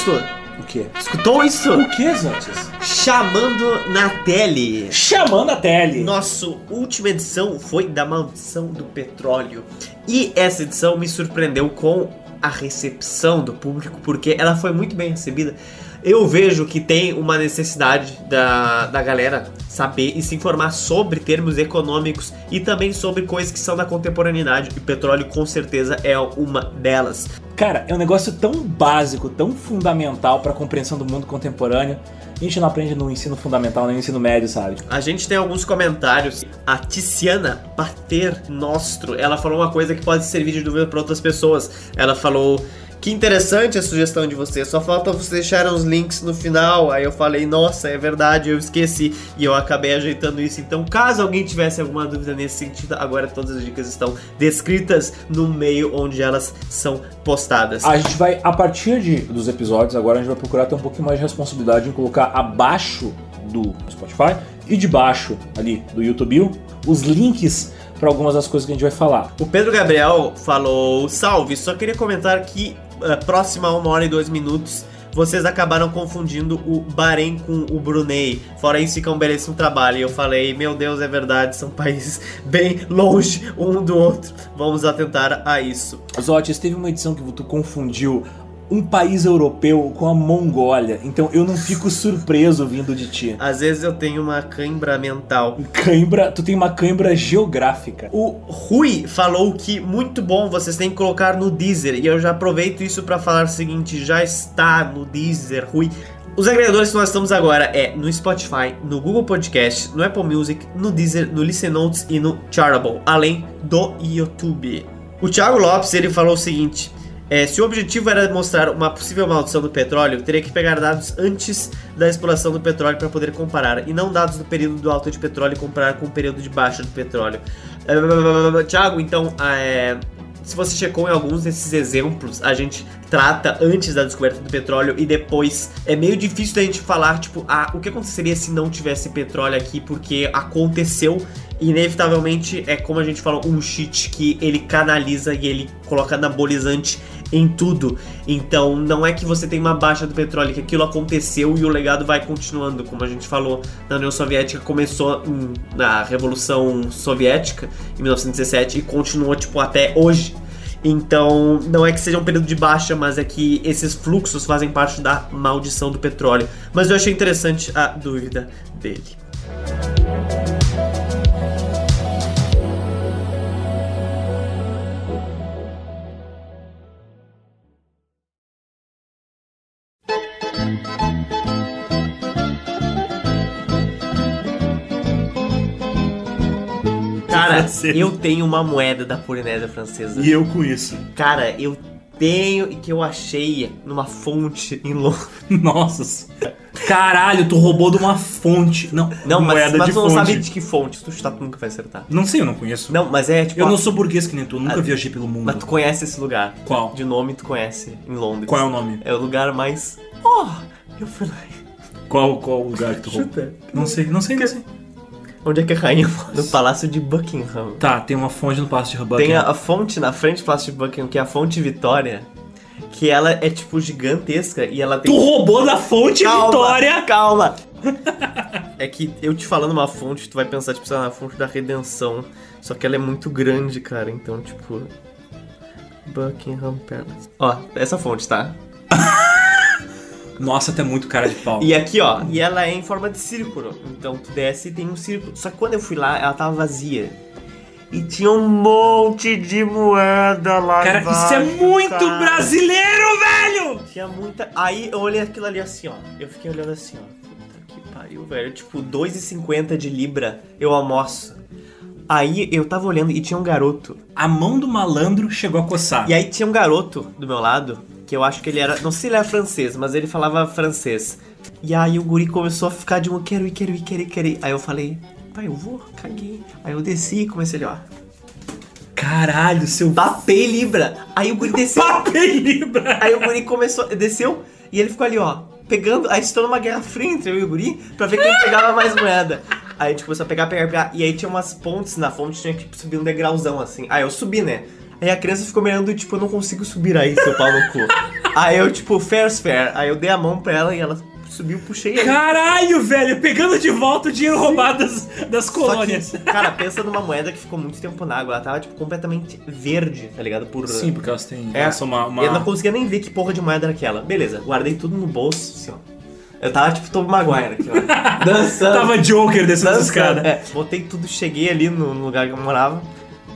Isso? O quê? Escutou isso? O que, Zantes? Chamando na tele. Chamando a tele. Nossa última edição foi da maldição do petróleo. E essa edição me surpreendeu com a recepção do público, porque ela foi muito bem recebida. Eu vejo que tem uma necessidade da, da galera saber e se informar sobre termos econômicos e também sobre coisas que são da contemporaneidade. E o petróleo, com certeza, é uma delas. Cara, é um negócio tão básico, tão fundamental pra compreensão do mundo contemporâneo. A gente não aprende no ensino fundamental, nem no ensino médio, sabe? A gente tem alguns comentários. A Tiziana Pater Nostro, ela falou uma coisa que pode servir de dúvida para outras pessoas. Ela falou que interessante a sugestão de você. Só falta você deixar uns links no final. Aí eu falei, nossa, é verdade, eu esqueci e eu acabei ajeitando isso. Então, caso alguém tivesse alguma dúvida nesse sentido, agora todas as dicas estão descritas no meio onde elas são postadas. A gente vai, a partir de, dos episódios, agora a gente vai procurar ter um pouquinho mais de responsabilidade em colocar abaixo do Spotify e debaixo ali do YouTube os links para algumas das coisas que a gente vai falar. O Pedro Gabriel falou: Salve, só queria comentar que próxima a uma hora e dois minutos. Vocês acabaram confundindo o Bahrein com o Brunei. Fora isso, fica um belíssimo trabalho. E eu falei, meu Deus, é verdade, são países bem longe um do outro. Vamos atentar a isso. Zotis, teve uma edição que tu confundiu um país europeu com a Mongólia, então eu não fico surpreso vindo de ti. Às vezes eu tenho uma cãibra mental. Cãibra, tu tem uma cãibra geográfica. O Rui falou que muito bom, vocês têm que colocar no Deezer. E eu já aproveito isso pra falar o seguinte: já está no Deezer, Rui. Os agregadores que nós estamos agora é no Spotify, no Google Podcast, no Apple Music, no Deezer, no Listen Notes e no Chartable, além do YouTube. O Thiago Lopes ele falou o seguinte: é, se o objetivo era mostrar uma possível maldição do petróleo, teria que pegar dados antes da exploração do petróleo para poder comparar, e não dados do período do alto de petróleo e comparar com o período de baixo do petróleo. É, Thiago, então, é, se você checou em alguns desses exemplos, a gente trata antes da descoberta do petróleo e depois. É meio difícil da gente falar, tipo, ah, o que aconteceria se não tivesse petróleo aqui, porque aconteceu. Inevitavelmente é como a gente falou, um cheat que ele canaliza e ele coloca anabolizante em tudo. Então, não é que você tem uma baixa do petróleo, que aquilo aconteceu e o legado vai continuando. Como a gente falou, na União Soviética começou na Revolução Soviética, em 1917, e continuou, tipo, até hoje. Então, não é que seja um período de baixa, mas é que esses fluxos fazem parte da maldição do petróleo. Mas eu achei interessante a dúvida dele. Cara, Francesa. eu tenho uma moeda da Polinésia Francesa. E eu com isso. Cara, eu tenho e que eu achei numa fonte em Londres. Nossa. Caralho, tu roubou de uma fonte. Não, Não, mas, moeda mas de tu não fonte. sabe de que fonte. Se tu chutar, tu nunca vai acertar. Não sei, eu não conheço. Não, mas é tipo. eu a- não sou burguês que nem tu, nunca Ah, viajei pelo mundo. Mas tu conhece esse lugar. Qual? De nome tu conhece em Londres. Qual é o nome? É o lugar mais. Oh! Eu fui lá. Qual, qual lugar que tu roubou? Chuta. Não sei, não sei, não sei. Onde é que a rainha mora? No Palácio de Buckingham. Tá, tem uma fonte no Palácio de Buckingham. Tem a, a fonte na frente do Palácio de Buckingham, que é a Fonte Vitória. Que ela é tipo gigantesca e ela tem. Tu roubou da fonte Calma, Vitória! Calma! é que eu te falando uma fonte, tu vai pensar, tipo, sei lá, na fonte da redenção. Só que ela é muito grande, cara. Então, tipo. Buckingham Palace. Ó, essa fonte, tá? Nossa, tu é muito cara de pau. E aqui, ó, e ela é em forma de círculo. Então tu desce e tem um círculo. Só que quando eu fui lá, ela tava vazia. E tinha um monte de moeda lá Cara, isso é embaixo, muito cara. brasileiro, velho! Tinha muita. Aí eu olhei aquilo ali assim, ó. Eu fiquei olhando assim, ó. Puta que pariu, velho. Tipo, 2,50 de libra eu almoço. Aí eu tava olhando e tinha um garoto. A mão do malandro chegou a coçar. E aí tinha um garoto do meu lado, que eu acho que ele era. Não sei se ele era francês, mas ele falava francês. E aí o guri começou a ficar de um quero ir, quero ir, quero ir, quero ir. Aí eu falei, pai, eu vou, caguei. Aí eu desci e comecei ali, ó. Caralho, seu Papei Libra. Aí o guri desceu. papel libra! Aí o guri começou, desceu e ele ficou ali, ó, pegando. Aí se tornou uma guerra fria entre eu e o guri pra ver quem pegava mais moeda. Aí a gente começou a pegar, pegar, pegar. E aí tinha umas pontes na fonte, tinha que subir um degrauzão assim. Aí eu subi, né? Aí a criança ficou me olhando, tipo, eu não consigo subir aí, seu pau no cu. aí eu, tipo, fair's fair. Aí eu dei a mão pra ela e ela subiu, puxei aí. Caralho, velho, pegando de volta o dinheiro roubado das, das Só colônias. que, cara, pensa numa moeda que ficou muito tempo na água. Ela tava, tipo, completamente verde, tá ligado? Por... Sim, porque elas têm. É, são uma. uma- Eu não conseguia nem ver que porra de moeda era aquela. Beleza, guardei tudo no bolso, assim, ó. Eu tava tipo Tom Maguire aqui, ó. Dançando. Tava Joker descendo escadas. É, botei tudo, cheguei ali no, no lugar que eu morava.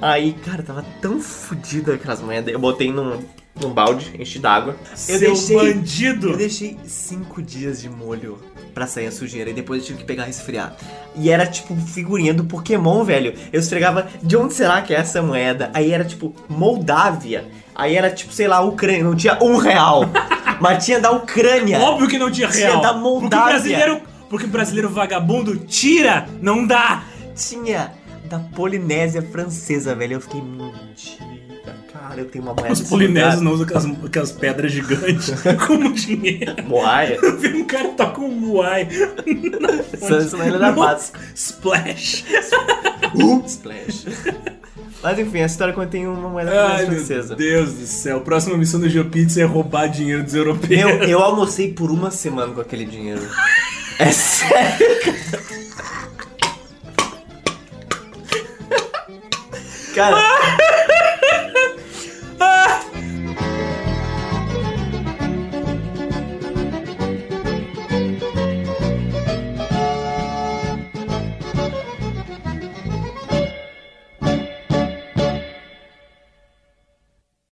Aí, cara, tava tão fodido aquelas moedas. Eu botei num, num balde, enchi d'água. Eu Seu deixei. bandido! Eu deixei cinco dias de molho pra sair a sujeira e depois eu tive que pegar e resfriar. E era tipo figurinha do Pokémon, velho. Eu esfregava de onde será que é essa moeda? Aí era tipo Moldávia. Aí era tipo, sei lá, Ucrânia. Não tinha um real. mas tinha da Ucrânia. Óbvio que não tinha Tinha real. da Porque o Moldávia. brasileiro. Porque o brasileiro vagabundo tira, não dá. Tinha da Polinésia Francesa, velho. Eu fiquei, mentira, cara, eu tenho uma moeda Os polinésios não usam aquelas, aquelas pedras gigantes como dinheiro. Moaia. Eu vi um cara tá com um muai. Isso na Ilha da Paz. Splash. Splash. Mas enfim, a história contém uma moeda Ai, francesa. meu Deus do céu. Próxima missão do GeoPizza é roubar dinheiro dos europeus. Meu, eu almocei por uma semana com aquele dinheiro. É sério, cara. Cada.